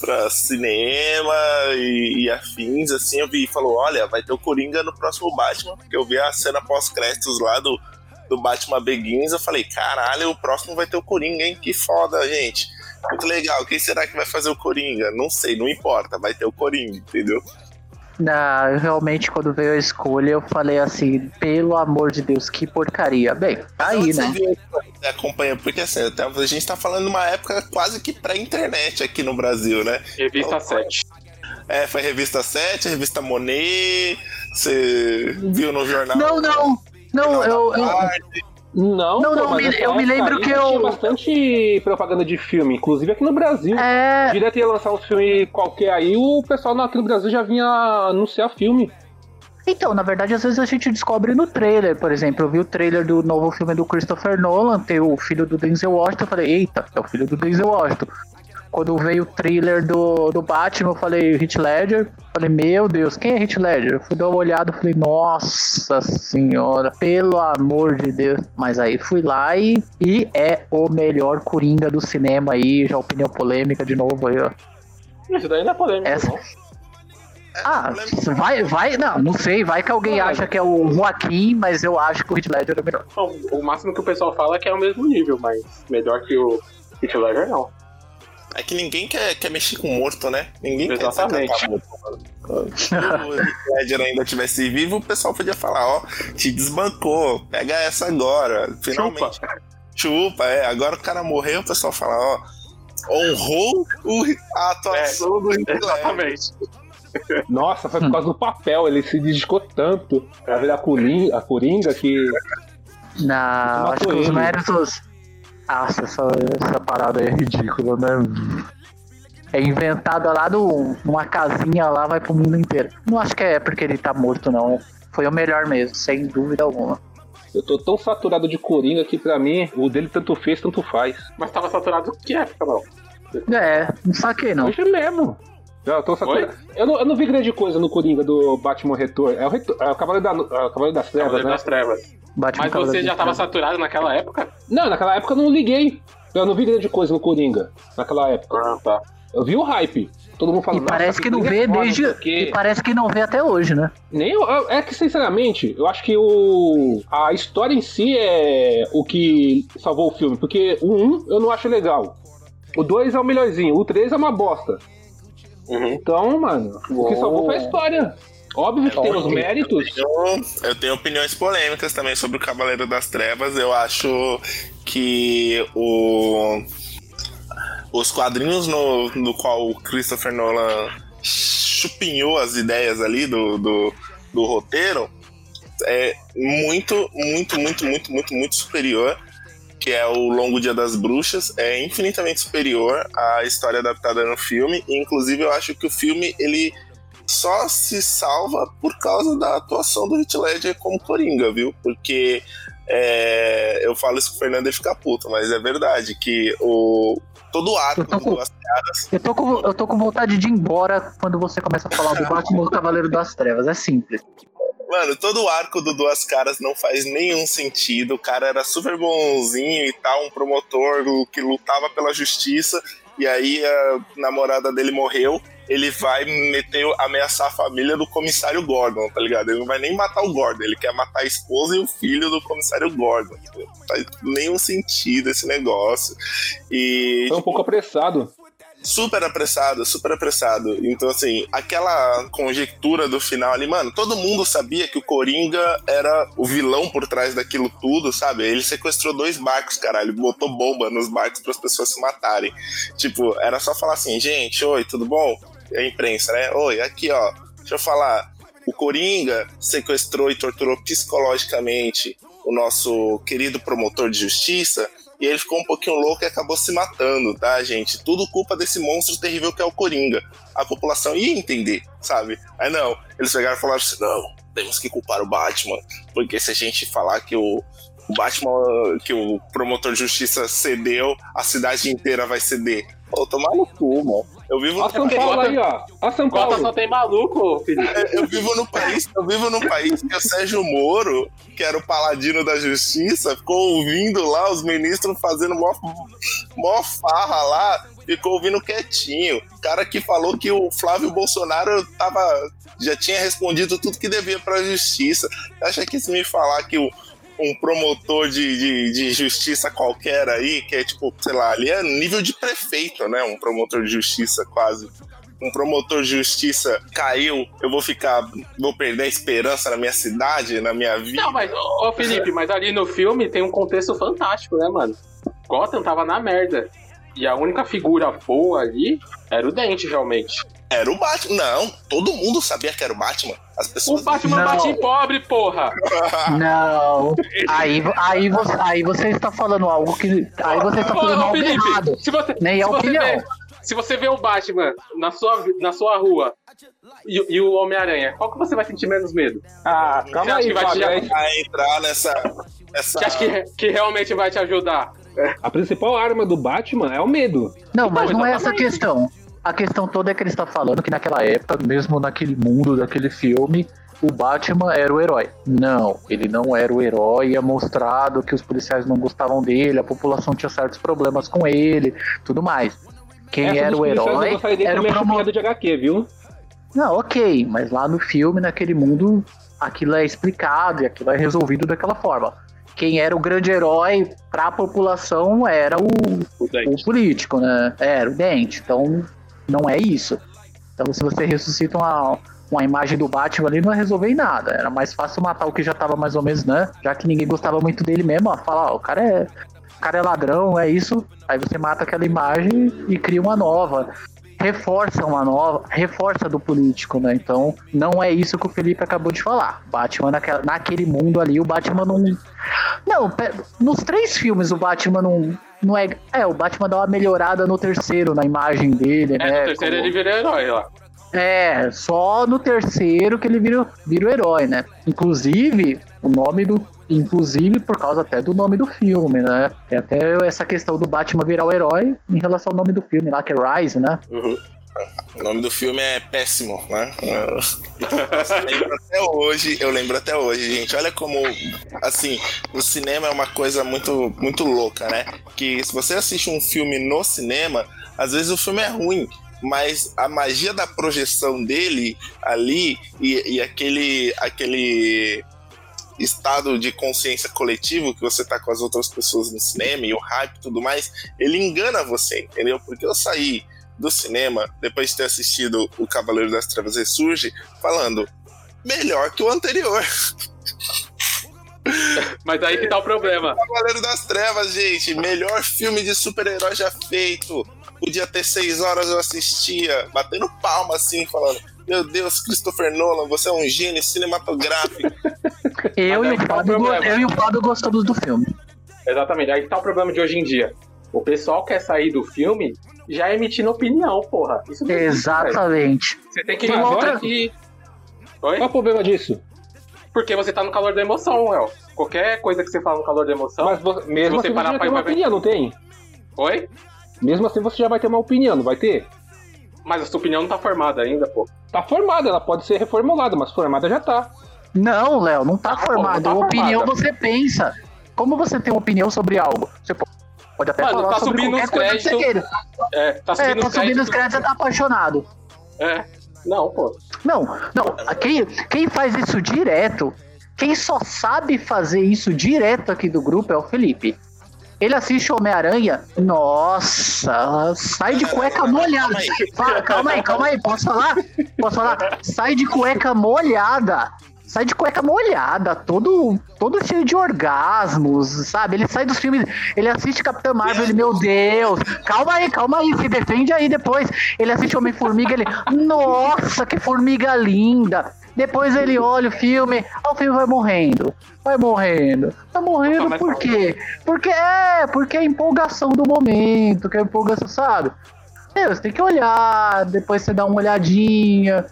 pra cinema e, e afins, assim. Eu vi e falou: olha, vai ter o Coringa no próximo Batman, porque eu vi a cena pós-créditos lá do, do Batman Begins. Eu falei: caralho, o próximo vai ter o Coringa, hein? Que foda, gente. Muito legal. Quem será que vai fazer o Coringa? Não sei, não importa, vai ter o Coringa, entendeu? Não, eu realmente, quando veio a escolha, eu falei assim, pelo amor de Deus, que porcaria. Bem, tá aí, né? viu acompanha, porque assim, até a gente tá falando de uma época quase que pré-internet aqui no Brasil, né? Revista 7. É, foi revista 7, revista Monet, você viu no jornal. Não, não. Não, eu. eu. Não, Não, pô, não, me- eu me lembro que eu- Tinha bastante propaganda de filme, inclusive aqui no Brasil. é. Direto ia lançar um filme qualquer aí, o pessoal aqui no Brasil já vinha anunciar filme. Então, na verdade, às vezes a gente descobre no trailer, por exemplo. Eu vi o trailer do novo filme do Christopher Nolan, tem o filho do Denzel Washington, eu falei, eita, é o filho do Denzel Washington. Quando veio o trailer do, do Batman, eu falei, Heath Ledger. Falei, meu Deus, quem é Heath Ledger? Eu fui dar uma olhada, falei, nossa senhora, pelo amor de Deus. Mas aí fui lá e, e é o melhor Coringa do cinema aí, já opinião polêmica de novo aí, ó. Isso daí não é polêmico, Essa- não. Ah, vai, vai, não, não sei, vai que alguém acha que é o Joaquim, mas eu acho que o Heath Ledger é melhor. Não, O máximo que o pessoal fala é que é o mesmo nível, mas melhor que o Heath Ledger, não. É que ninguém quer, quer mexer com morto, né? Ninguém Exatamente. quer morto. mano. Se o Ledger ainda tivesse vivo, o pessoal podia falar, ó, te desbancou, pega essa agora. Finalmente. Chupa, é. Agora o cara morreu, o pessoal fala, ó, honrou o- a atuação do Heath Ledger. Exatamente. Nossa, foi por causa do papel, ele se dedicou tanto pra virar Coringa, a Coringa que. Não, acho que os méritos. Nossa, essa, essa parada aí é ridícula, né? É inventada lá no, numa casinha lá, vai pro mundo inteiro. Não acho que é porque ele tá morto, não. Foi o melhor mesmo, sem dúvida alguma. Eu tô tão saturado de Coringa que pra mim o dele tanto fez, tanto faz. Mas tava saturado que época, não? É, não saquei não. Hoje mesmo. Eu, tô saturado. Eu, não, eu não vi grande coisa no Coringa do Batman Retorno. É o, retor... é o Cavaleiro, da... é o Cavaleiro das Trevas, Cavaleiro né? das Trevas. Batman Mas Cavaleiro você já das tava Trevas. saturado naquela época? Não, naquela época eu não liguei. Eu não vi grande coisa no Coringa. Naquela época. Ah, tá. Eu vi o hype. Todo mundo E falando. parece "Nossa, que não vê é foda, desde. não quê." E parece que não vê até hoje, né? Nem eu, eu- é que, sinceramente, eu acho que o a história em si é o que salvou o filme. Porque o 1 eu não acho legal. O 2 é o melhorzinho. O 3 é uma bosta. Uhum. Então, mano, o que salvou foi a história. Óbvio que tem os méritos. Eu, eu tenho opiniões polêmicas também sobre o Cavaleiro das Trevas. Eu acho que o, os quadrinhos no, no qual o Christopher Nolan chupinhou as ideias ali do, do, do roteiro é muito, muito, muito, muito, muito, muito superior. Que é o Longo Dia das Bruxas, é infinitamente superior à história adaptada no filme. E, inclusive, eu acho que o filme ele só se salva por causa da atuação do Heath Ledger como Coringa, viu? Porque é, eu falo isso com o Fernando e fica puto, mas é verdade que o todo o arco Eu tô do com- Duas Caras Eu tô, com, eu tô com vontade de ir embora quando você começa a falar do Batman do Cavaleiro das Trevas. É simples. Mano, todo o arco do Duas Caras não faz nenhum sentido. O cara era super bonzinho e tal, um promotor que lutava pela justiça. E aí a namorada dele morreu. Ele vai meter, ameaçar a família do comissário Gordon, tá ligado? Ele não vai nem matar o Gordon, ele quer matar a esposa e o filho do comissário Gordon. Não faz nenhum sentido esse negócio. E Foi um pouco apressado. Super apressado, super apressado. Então, assim, aquela conjectura do final ali, mano, todo mundo sabia que o Coringa era o vilão por trás daquilo tudo, sabe? Ele sequestrou dois barcos, caralho, botou bomba nos barcos para as pessoas se matarem. Tipo, era só falar assim, gente, oi, tudo bom? É a imprensa, né? Oi, aqui, ó, deixa eu falar. O Coringa sequestrou e torturou psicologicamente o nosso querido promotor de justiça e ele ficou um pouquinho louco e acabou se matando, tá, gente? Tudo culpa desse monstro terrível que é o Coringa. A população ia entender, sabe? Aí não, eles pegaram e falaram assim: não, temos que culpar o Batman, porque se a gente falar que o, o Batman, que o promotor de justiça cedeu, a cidade inteira vai ceder. Pô, tomar no cu, mano. Eu vivo Ó São Paulo aí, ó. Ó São Paulo. só tem maluco, Felipe. eu vivo no país, eu vivo num país que o Sérgio Moro, que era o paladino da justiça, ficou ouvindo lá os ministros fazendo mó, mó farra lá, ficou ouvindo quietinho. O cara que falou que o Flávio Bolsonaro tava, já tinha respondido tudo que devia pra justiça. Acha que se me falar que o um promotor de, de, de justiça qualquer aí, que é tipo, sei lá, ali é nível de prefeito, né? Um promotor de justiça quase um promotor de justiça caiu, eu vou ficar, vou perder a esperança na minha cidade, na minha vida. Não, mas, ô Felipe, mas ali no filme tem um contexto fantástico, né, mano? Gotham tava na merda. E a única figura boa ali era o Dente, realmente. Era o Batman. Não, todo mundo sabia que era o Batman. As pessoas. O Batman Não. bate em pobre, porra! Não. Aí, aí, você, aí você está falando algo que. Aí você está falando ô, algo Felipe, errado. se você, Nem se é você opinião. vê- se você vê o Batman na sua, na sua rua e, e o Homem-Aranha, qual que você vai sentir menos medo? Ah, Você calma aí, que vai te- Vai entrar nessa. nessa... Você acha que, que realmente vai te ajudar? A principal arma do Batman é o medo. Não, mas Então, não é essa a exatamente. questão. A questão toda é que ele está falando que naquela época, mesmo naquele mundo daquele filme, o Batman era o herói. Não, ele não era o herói, é mostrado que os policiais não gostavam dele, a população tinha certos problemas com ele, tudo mais. Quem Essa era o herói era o promotor. de HQ, viu? Não, ok, mas lá no filme, naquele mundo, aquilo é explicado e aquilo é resolvido daquela forma. Quem era o grande herói pra população era o, O o político, né? Era o dente. Então, não é isso. Então, se você ressuscita uma, uma imagem do Batman ali, não vai resolver em nada. Era mais fácil matar o que já tava mais ou menos, né? Já que ninguém gostava muito dele mesmo, ó. Falar, ó, o cara é. O cara é ladrão, é isso. Aí você mata aquela imagem e cria uma nova. Reforça uma nova, reforça do político, né? Então, não é isso que o Felipe acabou de falar. Batman, naquela, naquele mundo ali, o Batman não. Não, nos três filmes o Batman não, não é. É, o Batman dá uma melhorada no terceiro, na imagem dele, É, né? no terceiro como- ele vira herói lá. É, só no terceiro que ele vira, vira o herói, né? Inclusive, o nome do. Inclusive, por causa até do nome do filme, né? Tem até essa questão do Batman virar o herói em relação ao nome do filme lá, que é Rise, né? O nome do filme é péssimo, né? Eu lembro até hoje, eu lembro até hoje, gente. Olha como, assim, o cinema é uma coisa muito, muito louca, né? Que se você assiste um filme no cinema, às vezes o filme é ruim, mas a magia da projeção dele ali e, e aquele, aquele estado de consciência coletivo que você tá com as outras pessoas no cinema e o hype e tudo mais, ele engana você, entendeu? Porque eu saí do cinema, depois de ter assistido O Cavaleiro das Trevas Ressurge, falando melhor que o anterior. Mas aí que tá o problema. Cavaleiro das Trevas, gente, melhor filme de super-herói já feito. Podia ter seis horas eu assistia, batendo palma assim, falando: Meu Deus, Christopher Nolan, você é um gênio cinematográfico. Eu, e o que tá o Fábio, eu e o Fábio gostamos do filme. Exatamente, aí que tá o problema de hoje em dia. O pessoal quer sair do filme já emitindo opinião, porra. Isso não existe. Exatamente. Você tem que Tem ir outra- outra e. Qual é o problema disso? Porque você tá no calor da emoção, Léo. Qualquer coisa que você fala no calor da emoção. Mas vo- mesmo você assim você parar já pra tem uma ver- opinião, não tem? Oi? Mesmo assim você já vai ter uma opinião, não vai ter? Mas a sua opinião não tá formada ainda, pô. Tá formada, ela pode ser reformulada, mas formada já tá. Não, Léo, não tá Ah, não tá opinião formada. você pensa. Como você tem uma opinião sobre algo? Você po- pode até Mano, falar tá sobre subindo qualquer os coisa que você queira. É, tá É, subindo tá os subindo os créditos. tá apaixonado. É. Não, pô. Não, não. Quem, quem faz isso direto, quem só sabe fazer isso direto aqui do grupo é o Felipe. Ele assiste Homem-Aranha, nossa, sai de cueca molhada. Calma aí. Calma aí, calma aí, posso falar? Posso falar? Sai de cueca molhada. Sai de cueca molhada, todo, todo cheio de orgasmos, sabe? Ele sai dos filmes, ele assiste Capitã Marvel, ele, meu Deus, calma aí, calma aí, se defende aí depois. Ele assiste Homem-Formiga, ele, nossa, que formiga linda. Depois ele olha o filme, o filme vai morrendo, vai morrendo, vai morrendo por quê? Porque é, porque é a empolgação do momento, que é a empolgação, sabe? Meu, você tem que olhar, depois você dá uma olhadinha,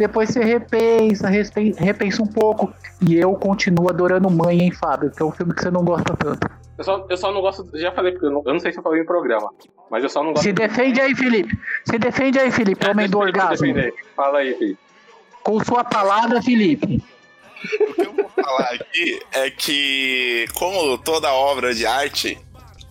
depois você repensa, repensa um pouco. E eu continuo adorando Mãe, hein, Fábio? Que é um filme que você não gosta tanto. Eu só, eu só não gosto. Já falei, porque eu não, eu não sei se eu falei no programa. Mas eu só não gosto. Se defende aí, Felipe. Se defende aí, Felipe, É, homem do orgasmo. defender. Fala aí, filho. Com sua palavra, Felipe. O que eu vou falar aqui é que, como toda obra de arte,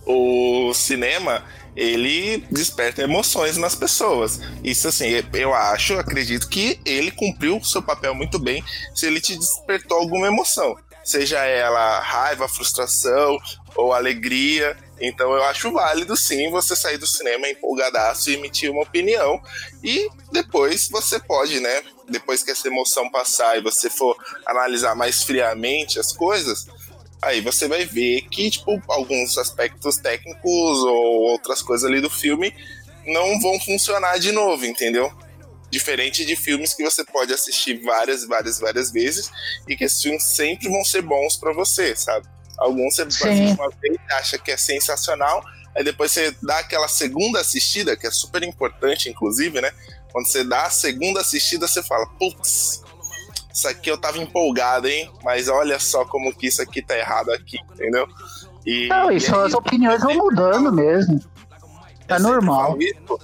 o cinema ele desperta emoções nas pessoas. Isso assim, eu acho, acredito que ele cumpriu o seu papel muito bem se ele te despertou alguma emoção. Seja ela raiva, frustração ou alegria. Então eu acho válido sim você sair do cinema empolgadaço e emitir uma opinião. E depois você pode, né? Depois que essa emoção passar e você for analisar mais friamente as coisas, aí você vai ver que, tipo, alguns aspectos técnicos ou outras coisas ali do filme não vão funcionar de novo, entendeu? Diferente de filmes que você pode assistir várias, várias, várias vezes e que esses filmes sempre vão ser bons pra você, sabe? Alguns você assiste uma vez acha que é sensacional, aí depois você dá aquela segunda assistida, que é super importante, inclusive, né? Quando você dá a segunda assistida, você fala, putz, isso aqui eu tava empolgado, hein? Mas olha só como que isso aqui tá errado aqui, entendeu? E, Não, e isso, as opiniões vão mudando mesmo. É normal.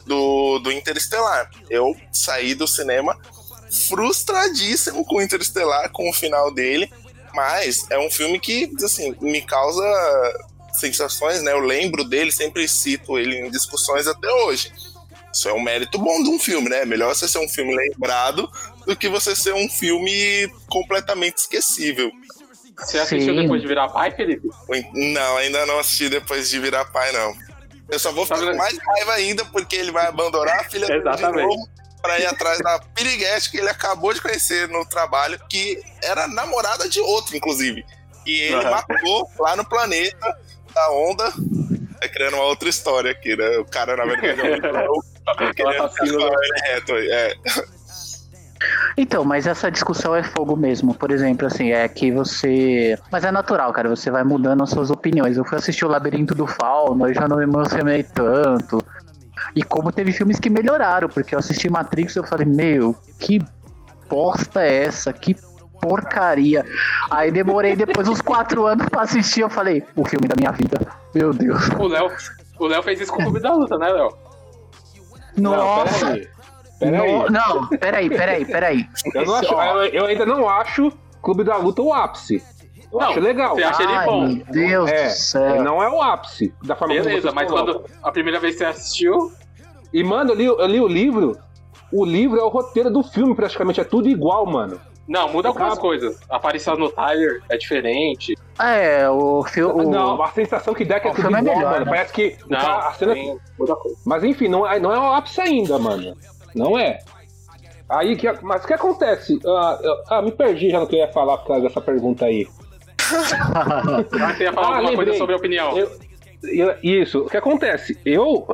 Do, do Interestelar. Eu saí do cinema frustradíssimo com o Interestelar, com o final dele, mas é um filme que, assim, me causa sensações, né? Eu lembro dele, sempre cito ele em discussões até hoje. Isso é um mérito bom de um filme, né? Melhor você ser um filme lembrado do que você ser um filme completamente esquecível. Você assistiu Sim. depois de virar pai, Felipe? Não, ainda não assisti depois de virar pai, não. Eu só vou ficar Tá com vendo? mais raiva ainda porque ele vai abandonar a filha dele de Exatamente. novo pra ir atrás da piriguete que ele acabou de conhecer no trabalho, que era namorada de outro, inclusive. E ele Aham. matou lá no planeta da onda. É criando uma outra história aqui, né? O cara, na verdade, é um assassino, ele reto aí. É. Então, mas essa discussão é fogo mesmo. Por exemplo, assim, é que você. Mas é natural, cara. Você vai mudando as suas opiniões. Eu fui assistir o Labirinto do Fauno, eu já não me emocionei tanto. E como teve filmes que melhoraram, porque eu assisti Matrix e eu falei, meu, que bosta é essa? Que porcaria. Aí demorei depois uns quatro anos pra assistir, eu falei, o filme da minha vida. Meu Deus. O Léo, o Léo fez isso com o Clube da Luta, né, Léo? Nossa! Não, peraí. No- Não, peraí, peraí, peraí. Eu, não acho- eu- eu ainda não acho Clube da Luta o ápice. Eu Não, acho legal. você acha ele bom. meu Deus É, do céu. não é o ápice da forma Beleza, mas quando a primeira vez que você assistiu, E, mano, eu li, eu li o livro. O livro é o roteiro do filme, praticamente. É tudo igual, mano. não, muda algumas Acaba- coisas. A aparição no Tyler é diferente. É, o filme. Não, a sensação que dá é que é tudo filme é igual, melhor, mano. né? Parece que Não, a cena. tem- muda coisa. Mas enfim, não é, não é o ápice ainda, mano. Não é. Aí, que, mas o que acontece? Ah, eu- ah, me perdi já no que eu ia falar por causa dessa pergunta aí. Ah, você ia falar Ah, alguma lembrei. coisa sobre a opinião. Eu- eu- isso, o que acontece? Eu,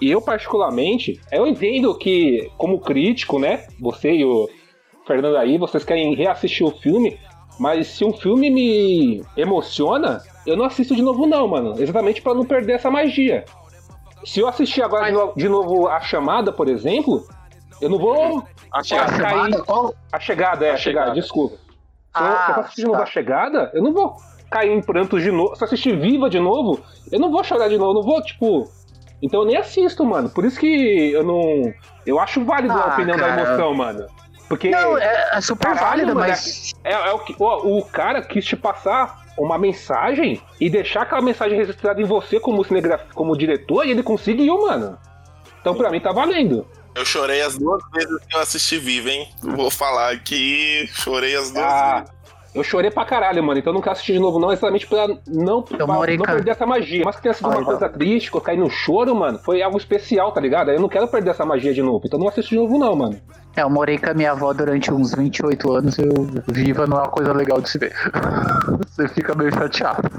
eu particularmente, eu entendo que, como crítico, né? Você e o Fernando aí, vocês querem reassistir o filme, mas se um filme me emociona, eu não assisto de novo, não, mano. Exatamente pra não perder essa magia. Se eu assistir agora de, novo, de novo A Chamada, por exemplo, eu não vou. A chegada. cair- qual? A chegada, é, a, A chegada, Chegada. desculpa. Se, eu, Ah, se eu assistir de novo tá. a chegada, eu não vou cair em prantos de novo. Se eu assistir viva de novo, eu não vou chorar de novo, eu não vou, tipo. Então eu nem assisto, mano. Por isso que eu não. Eu acho válido a Ah, opinião da cara. emoção, mano. Porque Não, é, é super Caralho, válido, mano, mas. é, é o que o, o cara quis te passar uma mensagem e deixar aquela mensagem registrada em você como cinegraf... como diretor e ele conseguiu, mano. Então pra mim tá valendo. Eu chorei as duas vezes que eu assisti Viva, hein? Vou falar aqui, chorei as duas Ah, vezes. Eu chorei pra caralho, mano. Então eu não quero assistir de novo, não, exatamente pra não, pra não perder essa magia. Mas que tenha sido uma Ai, coisa triste, que eu caí no choro, mano, foi algo especial, tá ligado? Eu não quero perder essa magia de novo. Então não assisto de novo, não, mano. É, eu morei com a minha avó durante uns 28 anos, eu viva não é uma coisa legal de se ver. Você fica meio chateado.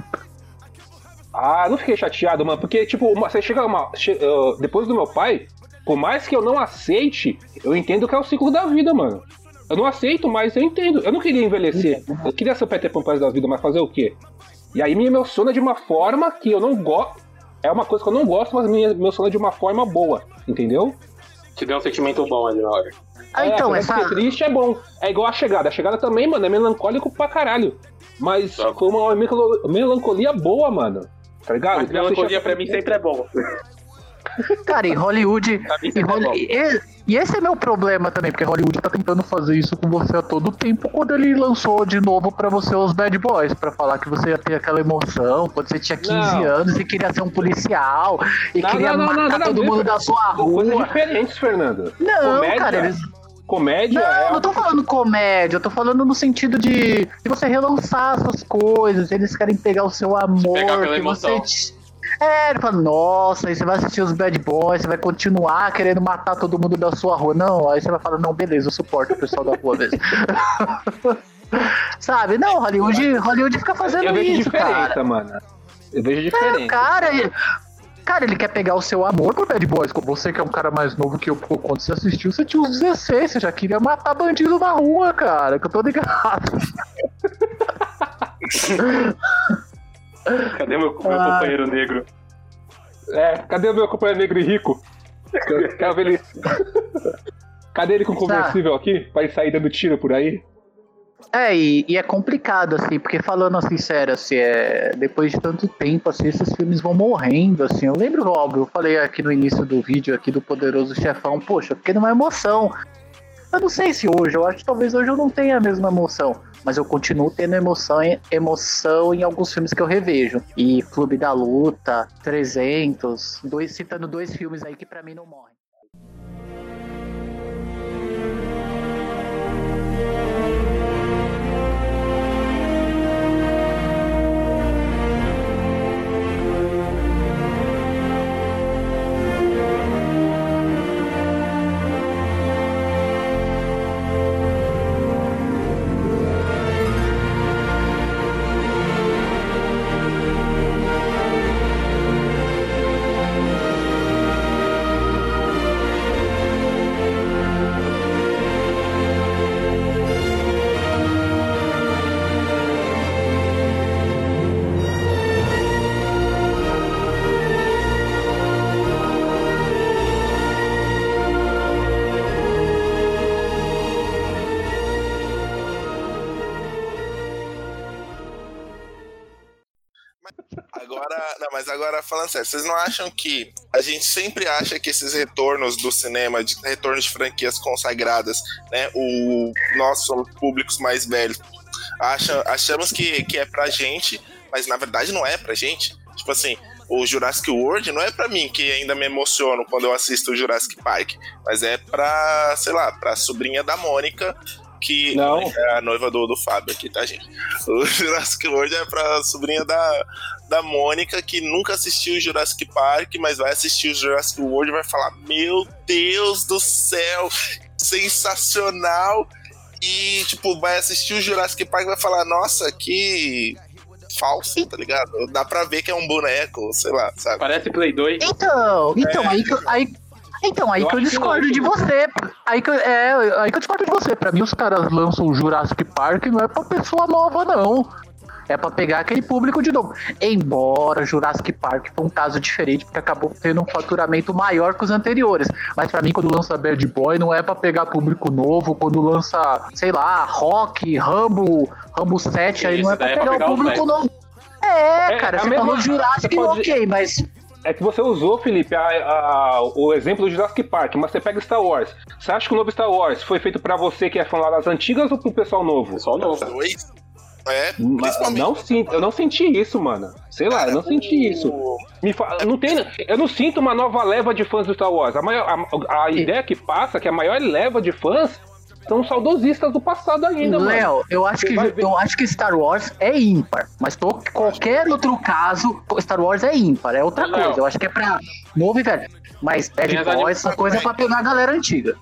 Ah, não fiquei chateado, mano, porque, tipo, uma- você chega uma. che- ah, depois do meu pai, por mais que eu não aceite, eu entendo que é o ciclo da vida, mano. Eu não aceito, mas eu entendo. Eu não queria envelhecer. Eu queria ser o Peter Pan pro resto da vida, mas fazer o quê? E aí me emociona de uma forma que eu não gosto. É uma coisa que eu não gosto, mas me emociona de uma forma boa, entendeu? Te deu um sentimento bom ali na hora. Ah, é, então, essa. ser triste é bom. É igual a chegada. A chegada também, mano, é melancólico pra caralho. Mas foi uma melancolo- melancolia boa, mano. Tá ligado? Mas melancolia pra mim sempre é bom. Cara, em Hollywood. Sempre é. Holly- e, e esse é meu problema também, porque Hollywood tá tentando fazer isso com você a todo tempo quando ele lançou de novo pra você os Bad Boys, pra falar que você ia ter aquela emoção, quando você tinha 15 Não. anos e queria ser um policial e Não, queria não, não, não, matar todo mundo da sua Coisas rua. diferentes, Fernando. Não, Comédia- cara, eles. Comédia Não, é. não tô falando comédia, eu tô falando no sentido de, de você relançar suas coisas, eles querem pegar o seu amor, Pegar pela que emoção. você. te- É, ele fala, nossa, aí você vai assistir os Bad Boys, você vai continuar querendo matar todo mundo da sua rua. Não, aí você vai falar, não, beleza, eu suporto o pessoal da rua mesmo. Sabe? Não, Hollywood, Hollywood fica fazendo Eu vejo isso, diferença, cara. mano. Eu vejo É, diferença. cara, ele- cara, ele quer pegar o seu amor pro Bad Boys. Como Você que é um cara mais novo que eu, quando você assistiu, você tinha uns 16, você já queria matar bandido na rua, cara, que eu tô ligado. Cadê meu, meu Ah. companheiro negro? É, cadê o meu companheiro negro e rico? Eu Quero ver ele. Cadê ele com conversível aqui? Pra ele sair dando tiro por aí? É, e, e é complicado, assim, porque falando assim, sério, assim, é, depois de tanto tempo, assim, esses filmes vão morrendo, assim. Eu lembro, óbvio, eu falei aqui no início do vídeo aqui do Poderoso Chefão, poxa, porque não é emoção. Eu não sei se hoje, eu acho que talvez hoje eu não tenha a mesma emoção, mas eu continuo tendo emoção em, emoção em alguns filmes que eu revejo. E Clube da Luta, 300, dois, citando dois filmes aí que pra mim não morrem. Mas agora falando sério, vocês não acham que a gente sempre acha que esses retornos do cinema, de retornos de franquias consagradas, né? O nós somos públicos mais velhos, acha, achamos que, que é pra gente, mas na verdade não é pra gente. Tipo assim, o Jurassic World não é pra mim que ainda me emociono quando eu assisto o Jurassic Park, mas é pra, sei lá, pra sobrinha da Mônica que Não. é a noiva do, do Fábio aqui, tá, gente? O Jurassic World é pra sobrinha da, da Mônica, que nunca assistiu o Jurassic Park, mas vai assistir o Jurassic World e vai falar: Meu Deus do céu, sensacional! E, tipo, vai assistir o Jurassic Park e vai falar: Nossa, que falso, tá ligado? Dá pra ver que é um boneco, sei lá, sabe? Parece Play 2. Então, então, É. aí. Aí, então, aí Eu que eu que discordo de que não. você. Aí que, eu- é, aí que eu discordo de você. Pra mim, os caras lançam o Jurassic Park não é pra pessoa nova, não. É pra pegar aquele público de novo. Embora Jurassic Park foi um caso diferente, porque acabou tendo um faturamento maior que os anteriores. Mas pra mim, quando lança Bad Boy, não é pra pegar público novo. Quando lança, sei lá, Rock, Rambo, Rambo 7, aí Isso, não é pra daí é pra pegar, pegar o público velhos. novo. É, É, cara, a você mesma- falou Jurassic, pode- ok, mas É que você usou, Felipe, a- a- o exemplo do Jurassic Park, mas você pega Star Wars. Você acha que o novo Star Wars foi feito pra você que é fã lá das antigas ou pro pessoal novo? Pessoal novo. Dois? É, principalmente. Não sinto, eu não senti isso, mano. Sei lá, eu não senti isso. Me fa- não tem, eu não sinto uma nova leva de fãs do Star Wars. A, maior, a, a ideia que passa é que a maior leva de fãs são saudosistas do passado ainda, mano. Léo, eu acho Você que eu acho que Star Wars é ímpar, mas tô, qualquer outro caso, Star Wars é ímpar, é outra Léo. coisa. Eu acho que é pra novo e velho. Mas Bad Tem as Boy, animações essa coisa é pra pegar a galera antiga.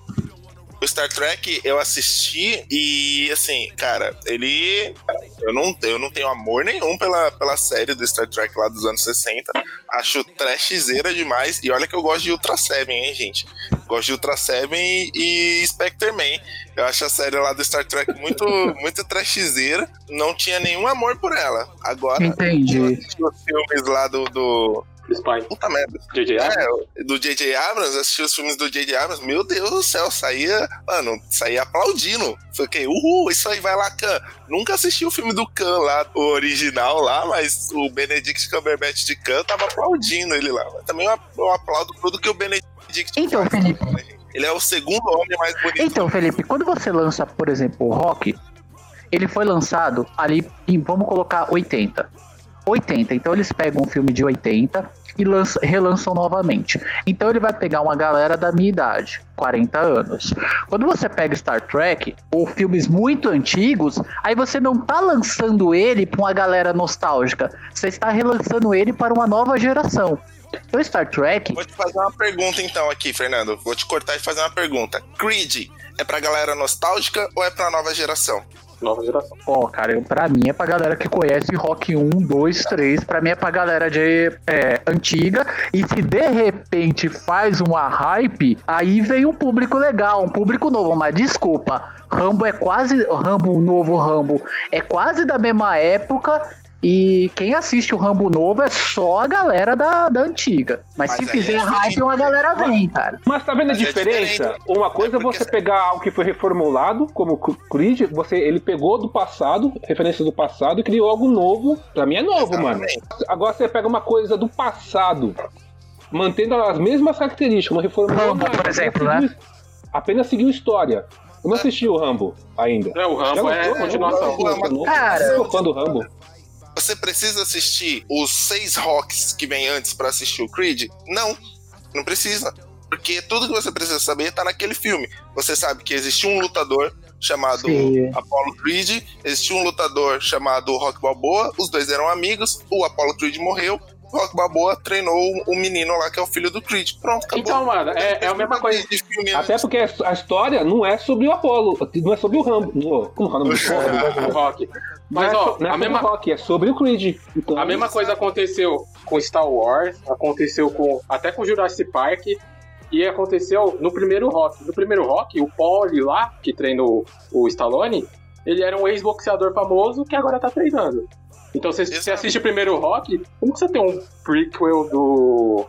O Star Trek eu assisti e assim, cara, ele. Eu não, eu não tenho amor nenhum pela, pela série do Star Trek lá dos anos 60. Acho trashzeira demais. E olha que eu gosto de Ultra Seven, hein, gente? Gosto de Ultra Seven e, e Spectre Man. Eu acho a série lá do Star Trek muito, muito trashzeira. Não tinha nenhum amor por ela. Agora, Entendi. os filmes lá do. do... Spy. Puta merda. JJ Abrams. É, do J.J. Abrams, assisti os filmes do J.J. Abrams, meu Deus do céu, saía, mano, saía aplaudindo. Fiquei, uhul, isso aí vai lá, Khan. Nunca assisti o filme do Khan lá, o original lá, mas o Benedict Cumberbatch de Khan tava aplaudindo ele lá. Mas também eu, eu aplaudo tudo que o Benedict Então, faz, Felipe. né, gente? Ele é o segundo homem mais bonito. Então, Felipe, quando você lança, por exemplo, o Rock, ele foi lançado ali em, vamos colocar 80. 80. Então eles pegam um filme de 80 e lança- relançam novamente. Então ele vai pegar uma galera da minha idade, 40 anos. Quando você pega Star Trek ou filmes muito antigos, aí você não tá lançando ele para uma galera nostálgica, você está relançando ele para uma nova geração. Então Star Trek Vou te fazer uma pergunta então aqui, Fernando. Vou te cortar e fazer uma pergunta. Creed é pra galera nostálgica ou é pra nova geração? Nova geração. Ó, cara, eu, pra mim é pra galera que conhece Rock 1, 2, 3. Pra mim é pra galera de é, antiga. E se de repente faz uma hype, aí vem um público legal, um público novo. Mas desculpa, Rambo é quase. Rambo, novo Rambo, é quase da mesma época. E quem assiste o Rambo novo é só a galera da, da antiga. Mas, Mas se fizer é hype, uma galera vem, cara. Mas tá vendo a Mas é diferença? diferente. Uma coisa é, É você pegar algo que foi reformulado, como o Creed, você, ele pegou do passado, referências do passado, e criou algo novo. Pra mim é novo, mano. Exatamente. Agora você pega uma coisa do passado, mantendo as mesmas características, não reformulou Rambo, por exemplo, apenas né? seguiu- Apenas seguiu história. Eu não assisti o Rambo ainda. É, o Rambo é gostou? continuação. Cara, eu sou fã do Rambo. Você precisa assistir os seis rocks que vem antes pra assistir o Creed? Não, não precisa. Porque tudo que você precisa saber tá naquele filme. Você sabe que existiu um lutador chamado Sim. Apollo Creed, existiu um lutador chamado Rock Balboa, os dois eram amigos, o Apollo Creed morreu, Rock Balboa treinou o menino lá que é o filho do Creed. Pronto, acabou. Então, mano, é, é a mesma coisa. De filme Até porque a história não é sobre o Apollo, não é sobre o Rambo. Como é o nome do Rock. Não Mas, é, ó, so- não é a sobre mesma, o Rock, é sobre o Creed. Então, A mesma coisa aconteceu com Star Wars, aconteceu com até com Jurassic Park e aconteceu no primeiro Rock. No primeiro Rock, o Polly lá, que treina o, o Stallone, ele era um ex-boxeador famoso que agora tá treinando. Então você, você assiste o primeiro Rock, como que você tem um prequel do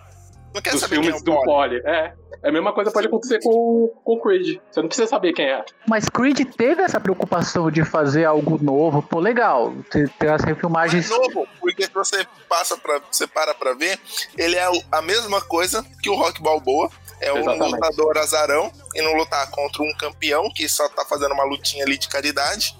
Não quer dos saber quem é filmes o do Poli. Poli. É. É a mesma coisa pode acontecer com, com o Creed. Você não precisa saber quem é. Mas Creed teve essa preocupação de fazer algo novo. Pô, legal. Ter, ter as refilmagens. É novo, porque se você passa pra, você para pra ver, ele é o- a mesma coisa que o Rock Balboa. É um Exatamente. lutador azarão e não lutar contra um campeão que só tá fazendo uma lutinha ali de caridade.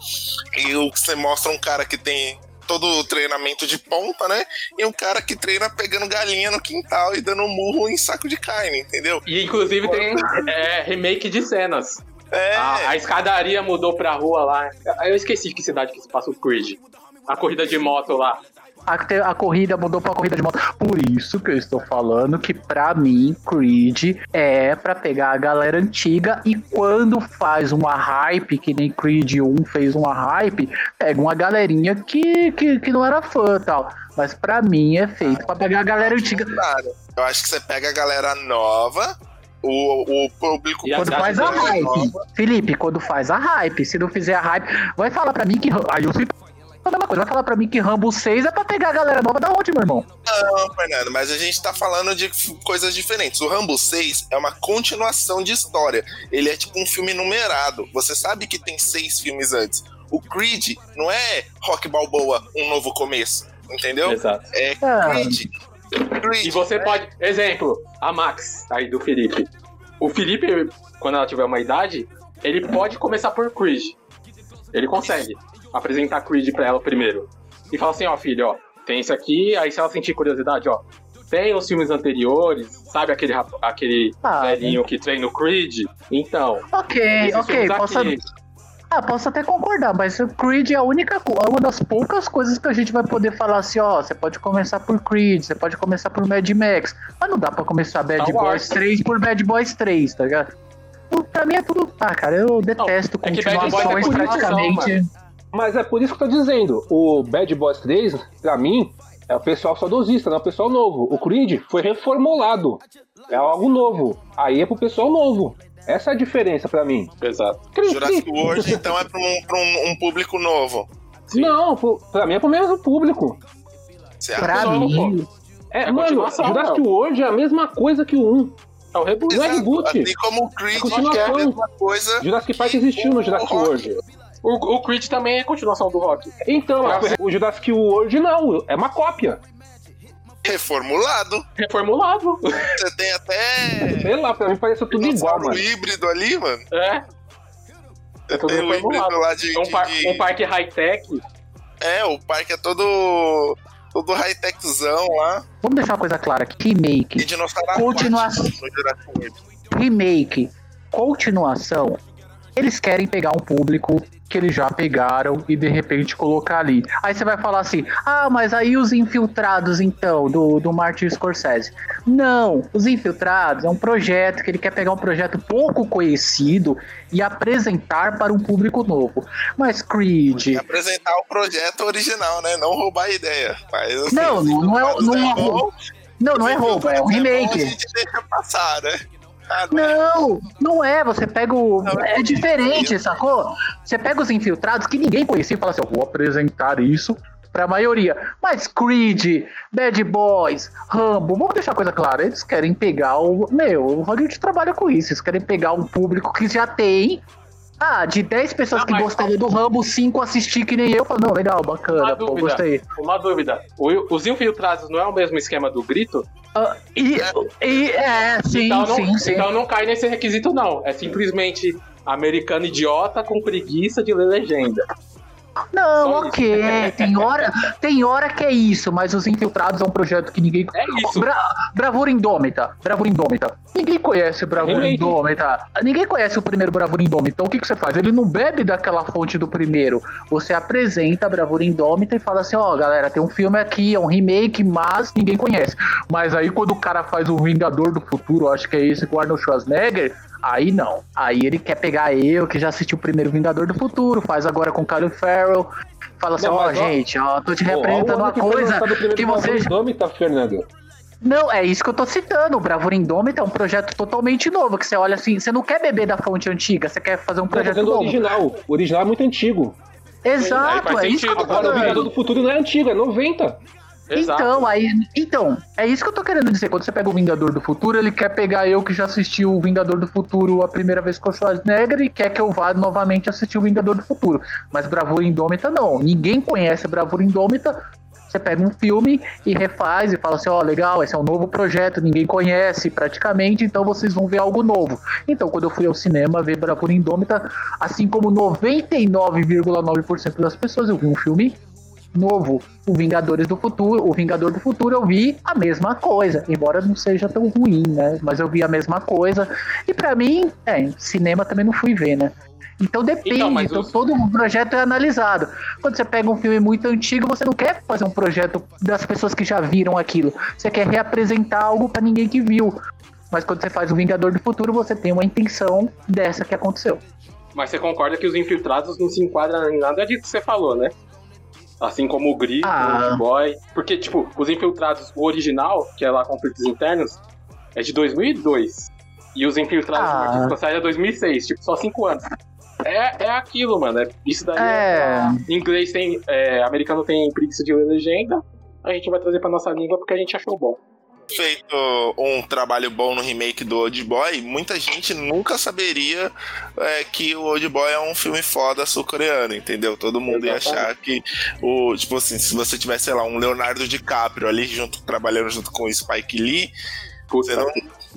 E o- você mostra um cara que tem todo o treinamento de ponta, né? E um cara que treina pegando galinha no quintal e dando um murro em saco de carne, entendeu? E inclusive tem é, remake de cenas. É, A, a escadaria mudou pra rua lá. Eu esqueci de que cidade que se passa o Creed. A corrida de moto lá. A, a corrida mudou pra corrida de moto. Por isso que eu estou falando que, pra mim, Creed é pra pegar a galera antiga e quando faz uma hype, que nem Creed 1 fez uma hype, pega uma galerinha que, que, que não era fã e tal. Mas pra mim é feito pra pegar a galera antiga. Claro. Eu acho que você pega a galera nova, o, o público. Quando faz a é hype. nova. Felipe, quando faz a hype. Se não fizer a hype, vai falar pra mim que. Aí eu sempre. A mesma coisa, vai falar pra mim que Rambo 6 é pra pegar a galera nova da onde, meu irmão? Não, Fernando, mas a gente tá falando de coisas diferentes. O Rambo 6 é uma continuação de história. Ele é tipo um filme numerado. Você sabe que tem seis filmes antes. O Creed não é Rock Balboa, um novo começo. Entendeu? Exato. É Ah. Creed. Creed. E você pode. Exemplo, a Max, aí do Felipe. O Felipe, quando ela tiver uma idade, ele pode começar por Creed. Ele consegue apresentar Creed pra ela primeiro. E fala assim, ó, filho, ó, tem isso aqui, aí se ela sentir curiosidade, ó. Tem os filmes anteriores, sabe aquele, aquele Ah, velhinho que treina o Creed? Então, Ok, ok, posso, aqui. ah, posso até concordar, mas o Creed é a única, é uma das poucas coisas que a gente vai poder falar assim, ó, você pode começar por Creed, você pode começar por Mad Max, mas não dá pra começar Bad Star Wars. Boys 3 por Bad Boys 3, tá ligado? Pra mim é tudo. Ah, cara, eu detesto é que Bad Boys é continuações continuação, praticamente. Mas é por isso que eu tô dizendo, o Bad Boys 3, pra mim, é o pessoal saudosista, não é o pessoal novo. O Creed foi reformulado. É algo novo. Aí é pro pessoal novo. Essa é a diferença pra mim. Exato. Jurassic World, então, é pra um, pra um- um público novo. Não, pro- pra mim é pro mesmo público. Você Pra acha? Não, mim, É, É mano, Jurassic não. World é a mesma coisa que o 1. É o reboot. Não é Exato. reboot. Assim como o Creed É é a mesma coisa. Jurassic Park existiu no Jurassic World. O, o Creed também é continuação do Rock. Então, o Jurassic World não, é uma cópia. Reformulado. Reformulado. Você tem até. Sei lá, pra mim parece tudo igual, mano. híbrido ali, mano. É. Você tudo tem o híbrido reformulado. lá de. É um, par- de- um parque high-tech. É, o parque é todo. Todo high-techzão lá. vamos deixar uma coisa clara aqui: E remake, dinossauro Continuação. remake, continuação. Eles querem pegar um público que eles já pegaram e de repente colocar ali. Aí você vai falar assim: ah, mas aí os infiltrados então, do, do Martin Scorsese. Não, os infiltrados é um projeto que ele quer pegar um projeto pouco conhecido e apresentar para um público novo. Mas Creed. E apresentar o projeto original, né? Não roubar a ideia. Mas, assim, Não, não, não é, não é bom, roubo. Não, não é roubo, é um bom, remake. A gente deixa passar, né? Não Não, é. Você pega o. Não, É é diferente, sacou? Você pega os infiltrados que ninguém conhecia e fala assim: eu vou apresentar isso pra maioria. Mas Creed, Bad Boys, Rambo, vamos deixar a coisa clara. Eles querem pegar o. Meu, o Hollywood trabalha com isso. Eles querem pegar um público que já tem. Ah, de 10 pessoas Não, que mas- gostavam do Rambo, 5 assistir que nem eu. Falo, não, legal, bacana, Uma pô, dúvida. gostei. Uma dúvida. O- os infiltrados não é o mesmo esquema do grito? Ah, e, e, é, sim, então, não, sim, sim. então não cai nesse requisito, não. É simplesmente americano idiota com preguiça de ler legenda. Não, Só ok. Tem hora, tem hora que é isso, mas os Infiltrados é um projeto que ninguém. É isso. Bra Bravura Indômita. Bravura Indômita. Ninguém conhece o Bravura Remake. Indômita. Ninguém conhece o primeiro Bravura Indômita. Então o que, que você faz? Ele não bebe daquela fonte do primeiro. Você apresenta a Bravura Indômita e fala assim: ó, galera, tem um filme aqui, é um remake, mas ninguém conhece. Mas aí quando o cara faz o Vingador do Futuro, acho que é esse com o Arnold Schwarzenegger. Aí não. Aí ele quer pegar eu, que já assisti o primeiro Vingador do Futuro, faz agora com o Colin Farrell. Fala assim, Não, ó, gente, ó, tô te representando uma coisa que vocês. Indômita, Fernando. Não, é isso que eu tô citando. O Bravura Indômita é um projeto totalmente novo, que você olha assim, você não quer beber da fonte antiga, você quer fazer um Tá projeto novo. original. O original é muito antigo. Exato, Aí faz é isso que eu tô sentido. Agora o falando. Vingador do Futuro não é antigo, é 90. Então, aí, então, é isso que eu tô querendo dizer. Quando você pega o Vingador do Futuro, ele quer pegar eu que já assisti o Vingador do Futuro a primeira vez com o Schwarzenegger e quer que eu vá novamente assistir o Vingador do Futuro. Mas Bravura Indômita não. Ninguém conhece Bravura Indômita. Você pega um filme e refaz e fala assim: ó, legal, esse é um novo projeto, ninguém conhece praticamente, então vocês vão ver algo novo. Então, quando eu fui ao cinema ver Bravura Indômita, assim como 99,9% das pessoas, eu vi um filme novo, o Vingadores do Futuro, o Vingador do Futuro eu vi a mesma coisa, embora não seja tão ruim, né? Mas eu vi a mesma coisa. E pra mim, é, cinema também não fui ver, né? Então depende, Então, então, os- todo o projeto é analisado. Quando você pega um filme muito antigo, você não quer fazer um projeto das pessoas que já viram aquilo. Você quer reapresentar algo pra ninguém que viu. Mas quando você faz o Vingador do Futuro, você tem uma intenção dessa que aconteceu. Mas você concorda que os infiltrados não se enquadram em nada disso que você falou, né? Assim como o Grifo, Ah. o Boy. Porque, tipo, os infiltrados, o original, que é lá Conflitos Internos, é de 2002. E os infiltrados Ah. Martin Scorsese é 2006, tipo, só 5 anos. É, é aquilo, mano. é- Isso daí É. Em inglês tem. é, americano tem preguiça de ler legenda. A gente vai trazer pra nossa língua porque a gente achou bom. Feito um trabalho bom no remake do Old Boy, muita gente nunca saberia é, que o Old Boy é um filme foda sul-coreano, entendeu? Todo mundo ia Exatamente. achar que o tipo assim, se você tivesse, sei lá, um Leonardo DiCaprio ali junto trabalhando junto com o Spike Lee, você não,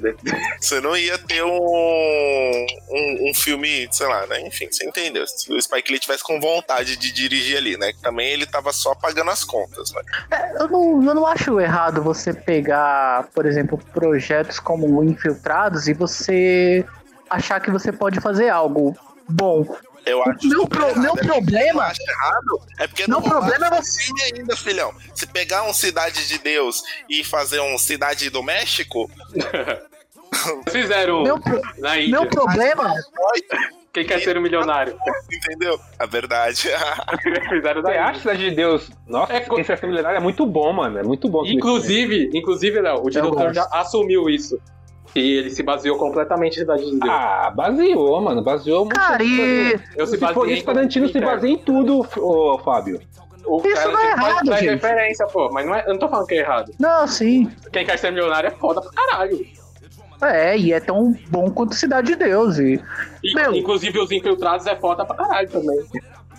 você não ia ter um, um, um filme, sei lá, né? Enfim, você entendeu? Se o Spike Lee tivesse com vontade de dirigir ali, né? Também ele tava só pagando as contas, né? Eu não, eu não acho errado você pegar, por exemplo, projetos como Infiltrados e você achar que você pode fazer algo bom. Eu acho Meu, pro- errado. meu É problema. acho errado. É porque Meu não problema é rolava filme ainda, filhão. Se pegar um Cidade de Deus e fazer um Cidade do México, Fizeram Meu, pro- na Índia. meu problema. Quem quer ser um milionário? entendeu? A verdade. Fizeram Você Índia. Cidade de Deus? Nossa, É co- esse é milionário é muito bom, mano. É muito bom. Inclusive, inclusive, Léo, o diretor já assumiu isso. E ele se baseou completamente em Cidade de. Deus. Ah, baseou, mano. Baseou muito. Cara, e. eu Se for isso, Tarantino se baseia em tudo, ô Fábio. O Isso cara não é errado, faz gente. referência, pô. Mas não é, eu não tô falando que é errado. Não, sim. Quem quer ser milionário é foda pra caralho. É, e é tão bom quanto Cidade de Deus. E, E, Meu. Inclusive, os infiltrados é foda pra caralho também.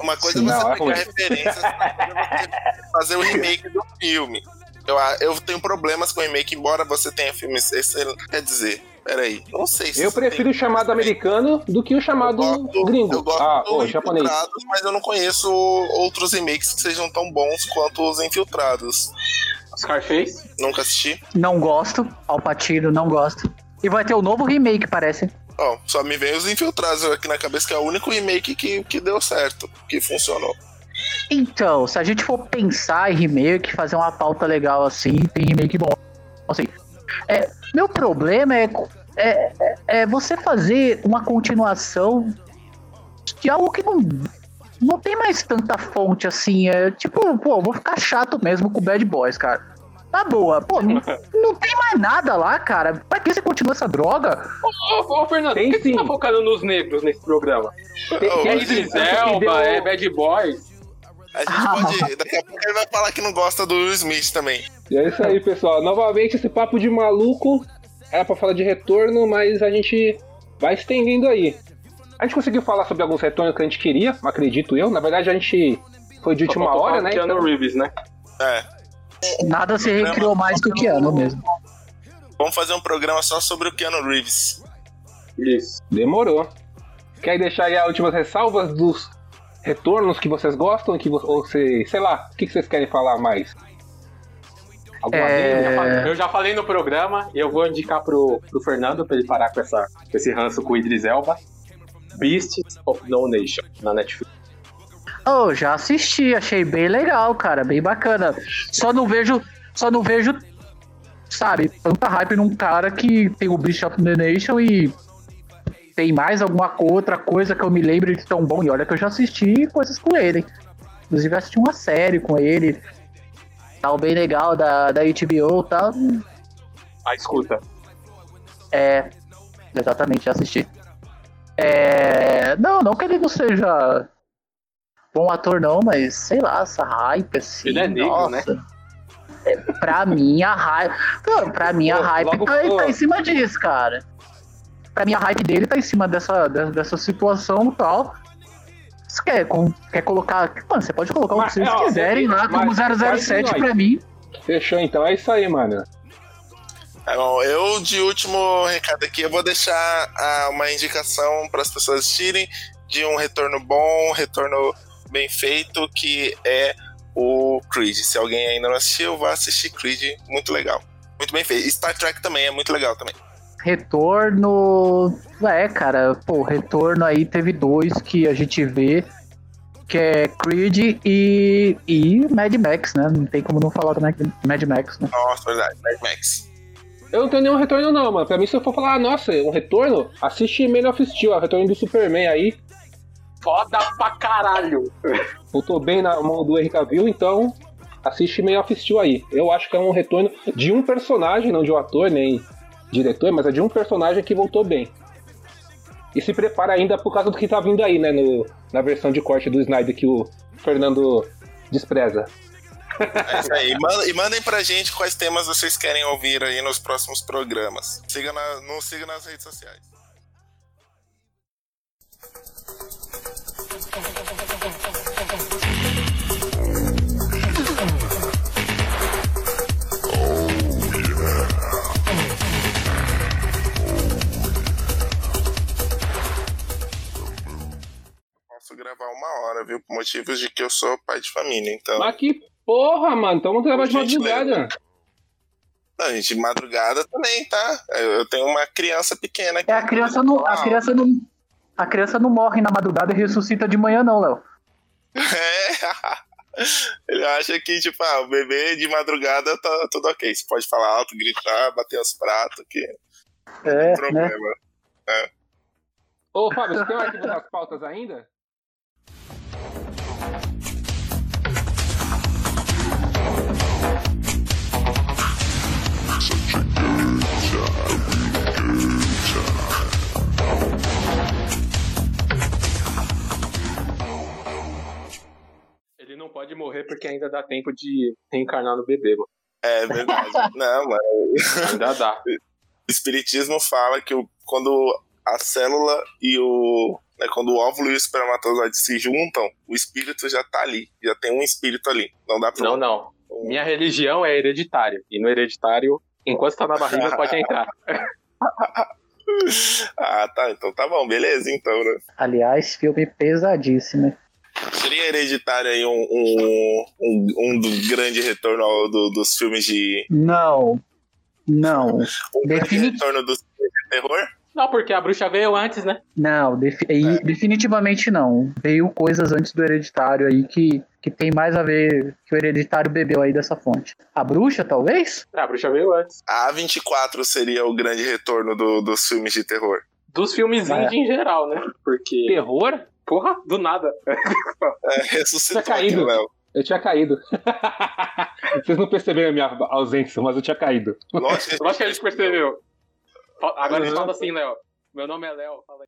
Uma coisa Sim, é não, você é pegar outra coisa é você fazer o remake do filme. Eu, a- eu tenho problemas com o remake, embora você tenha filmes excelentes. Quer dizer, peraí, não sei se Eu prefiro o chamado americano do que o chamado Eu gosto- gringo. Eu gosto ah, do japonês. Infiltrados, mas eu não conheço outros remakes que sejam tão bons quanto os Infiltrados. Scarface? Nunca assisti. não gosto. Alpatino, não gosto. E vai ter o novo remake, parece. Ó, só me vem os Infiltrados aqui na cabeça, que é o único remake que, que deu certo, que funcionou. Então, se a gente for pensar em remake, fazer uma pauta legal assim, tem remake bom. Assim, é, meu problema é, é, é- você fazer uma continuação de algo que não, não tem mais tanta fonte assim. É tipo, pô, vou ficar chato mesmo com Bad Boys, cara. Tá boa, pô, não, não tem mais nada lá, cara. Pra que você continua essa droga? Ô, ô, ô, Fernando, Tem por que você sim. tá focando nos negros nesse programa? Tem- tem É Idris Elba, deu- é Bad Boys. A gente pode. Daqui a pouco ele vai falar que não gosta do Will Smith também. E é isso aí, pessoal. Novamente, esse papo de maluco era pra falar de retorno, mas a gente vai estendendo aí. A gente conseguiu falar sobre alguns retornos que a gente queria, acredito eu. Na verdade, a gente foi de última hora, né? Keanu Então, Reeves, né? É. Nada se recriou mais que o Keanu mesmo. Vamos fazer um programa só sobre o Keanu Reeves. Isso. demorou. Quer deixar aí as últimas ressalvas dos retornos que vocês gostam? Que vo- ou se, sei lá, o que que vocês querem falar mais? É, adendo? Eu já falei no programa e eu vou indicar pro, pro Fernando pra ele parar com, essa, com esse ranço com o Idris Elba. Beasts of No Nation, na Netflix. Oh, já assisti, achei bem legal, cara, bem bacana. Só não vejo, só não vejo, sabe, tanta hype num cara que tem o Beast of the Nation e tem mais alguma outra coisa que eu me lembro de tão bom. E olha que eu já assisti coisas com ele. Inclusive assisti uma série com ele, tal bem legal da, da HBO, tal. Ah, escuta. É, exatamente, já assisti. É, não, não que ele não seja bom ator não, mas sei lá, essa hype assim. Ele é negro, nossa. né? pra mim a hype. Não, pra mim a Pô, hype logo- tá, pô. tá em cima disso, cara. Pra mim a hype dele tá em cima dessa, de- dessa situação e tal. Você quer, com- quer colocar. Mano, você pode colocar o que vocês ó, quiserem lá como mas faz 007 nós. pra mim. Fechou então, é isso aí, mano. Tá bom, eu de último recado aqui, eu vou deixar ah, uma indicação para as pessoas assistirem de um retorno bom, um retorno bem feito, que é o Creed. Se alguém ainda não assistiu, vá assistir Creed, muito legal. Muito bem feito. Star Trek também é muito legal também. Retorno. É, cara, pô, retorno aí teve dois que a gente vê. Que é Creed e, e Mad Max, né? Não tem como não falar do Mad Mad Max, né? Nossa, verdade, Mad Max. Eu não tenho nenhum retorno, não, mano. Pra mim, se eu for falar, ah, nossa, um retorno, assiste Man of Steel, o retorno do Superman aí. Foda pra caralho. Voltou bem na mão do Henry Cavill, então assiste Man of Steel aí. Eu acho que é um retorno de um personagem, não de um ator, nem diretor, mas é de um personagem que voltou bem. E se prepara ainda por causa do que tá vindo aí, né, no, na versão de corte do Snyder que o Fernando despreza. É isso aí. E manda- mandem pra gente quais temas vocês querem ouvir aí nos próximos programas. Siga na, nos siga nas redes sociais. Gravar uma hora, viu? Por motivos de que eu sou pai de família, então. Mas que porra, mano, então vamos gravar de madrugada. Não, gente, de madrugada também, tá? Eu tenho uma criança pequena aqui. É, a criança não. A criança não. A criança não morre na madrugada e ressuscita de manhã, não, Léo. É. Ele acha que, tipo, ah, o bebê de madrugada tá tudo ok. Você pode falar alto, gritar, bater os pratos, que não É, tem né? problema. É. Ô, Fábio, você tem o arquivo das pautas ainda? Ele não pode morrer porque ainda dá tempo de reencarnar no bebê, mano. É verdade. Não, mano. Ainda dá. O Espiritismo fala que quando a célula e o. Né, quando o óvulo e o espermatozoide se juntam, o espírito já tá ali. Já tem um espírito ali. Não dá pra. Não, não. Minha religião é hereditário. E no hereditário, enquanto tá na barriga, pode entrar. ah, tá. Então tá bom. Beleza, então, né? Aliás, filme pesadíssimo. Seria hereditário aí um, um, um, um grande retorno ao- do- dos filmes de. Não. Não. Um grande Defini- retorno dos filmes de terror? Não, porque a bruxa veio antes, né? Não, defi- e definitivamente não. Veio coisas antes do Hereditário aí que, que tem mais a ver que o Hereditário bebeu aí dessa fonte. A bruxa, talvez? Ah, a bruxa veio antes. A A24 seria o grande retorno do- dos filmes de terror. Dos filmes É. indie em geral, né? Porque. Terror? Porra, do nada. É, ressuscitou Tinha caído. aqui, Léo. Eu tinha caído. Vocês não perceberam a minha ausência, mas eu tinha caído. Lógico Lógico que a gente percebeu. Agora a gente fala assim, Léo. Meu nome é Léo. Fala aí.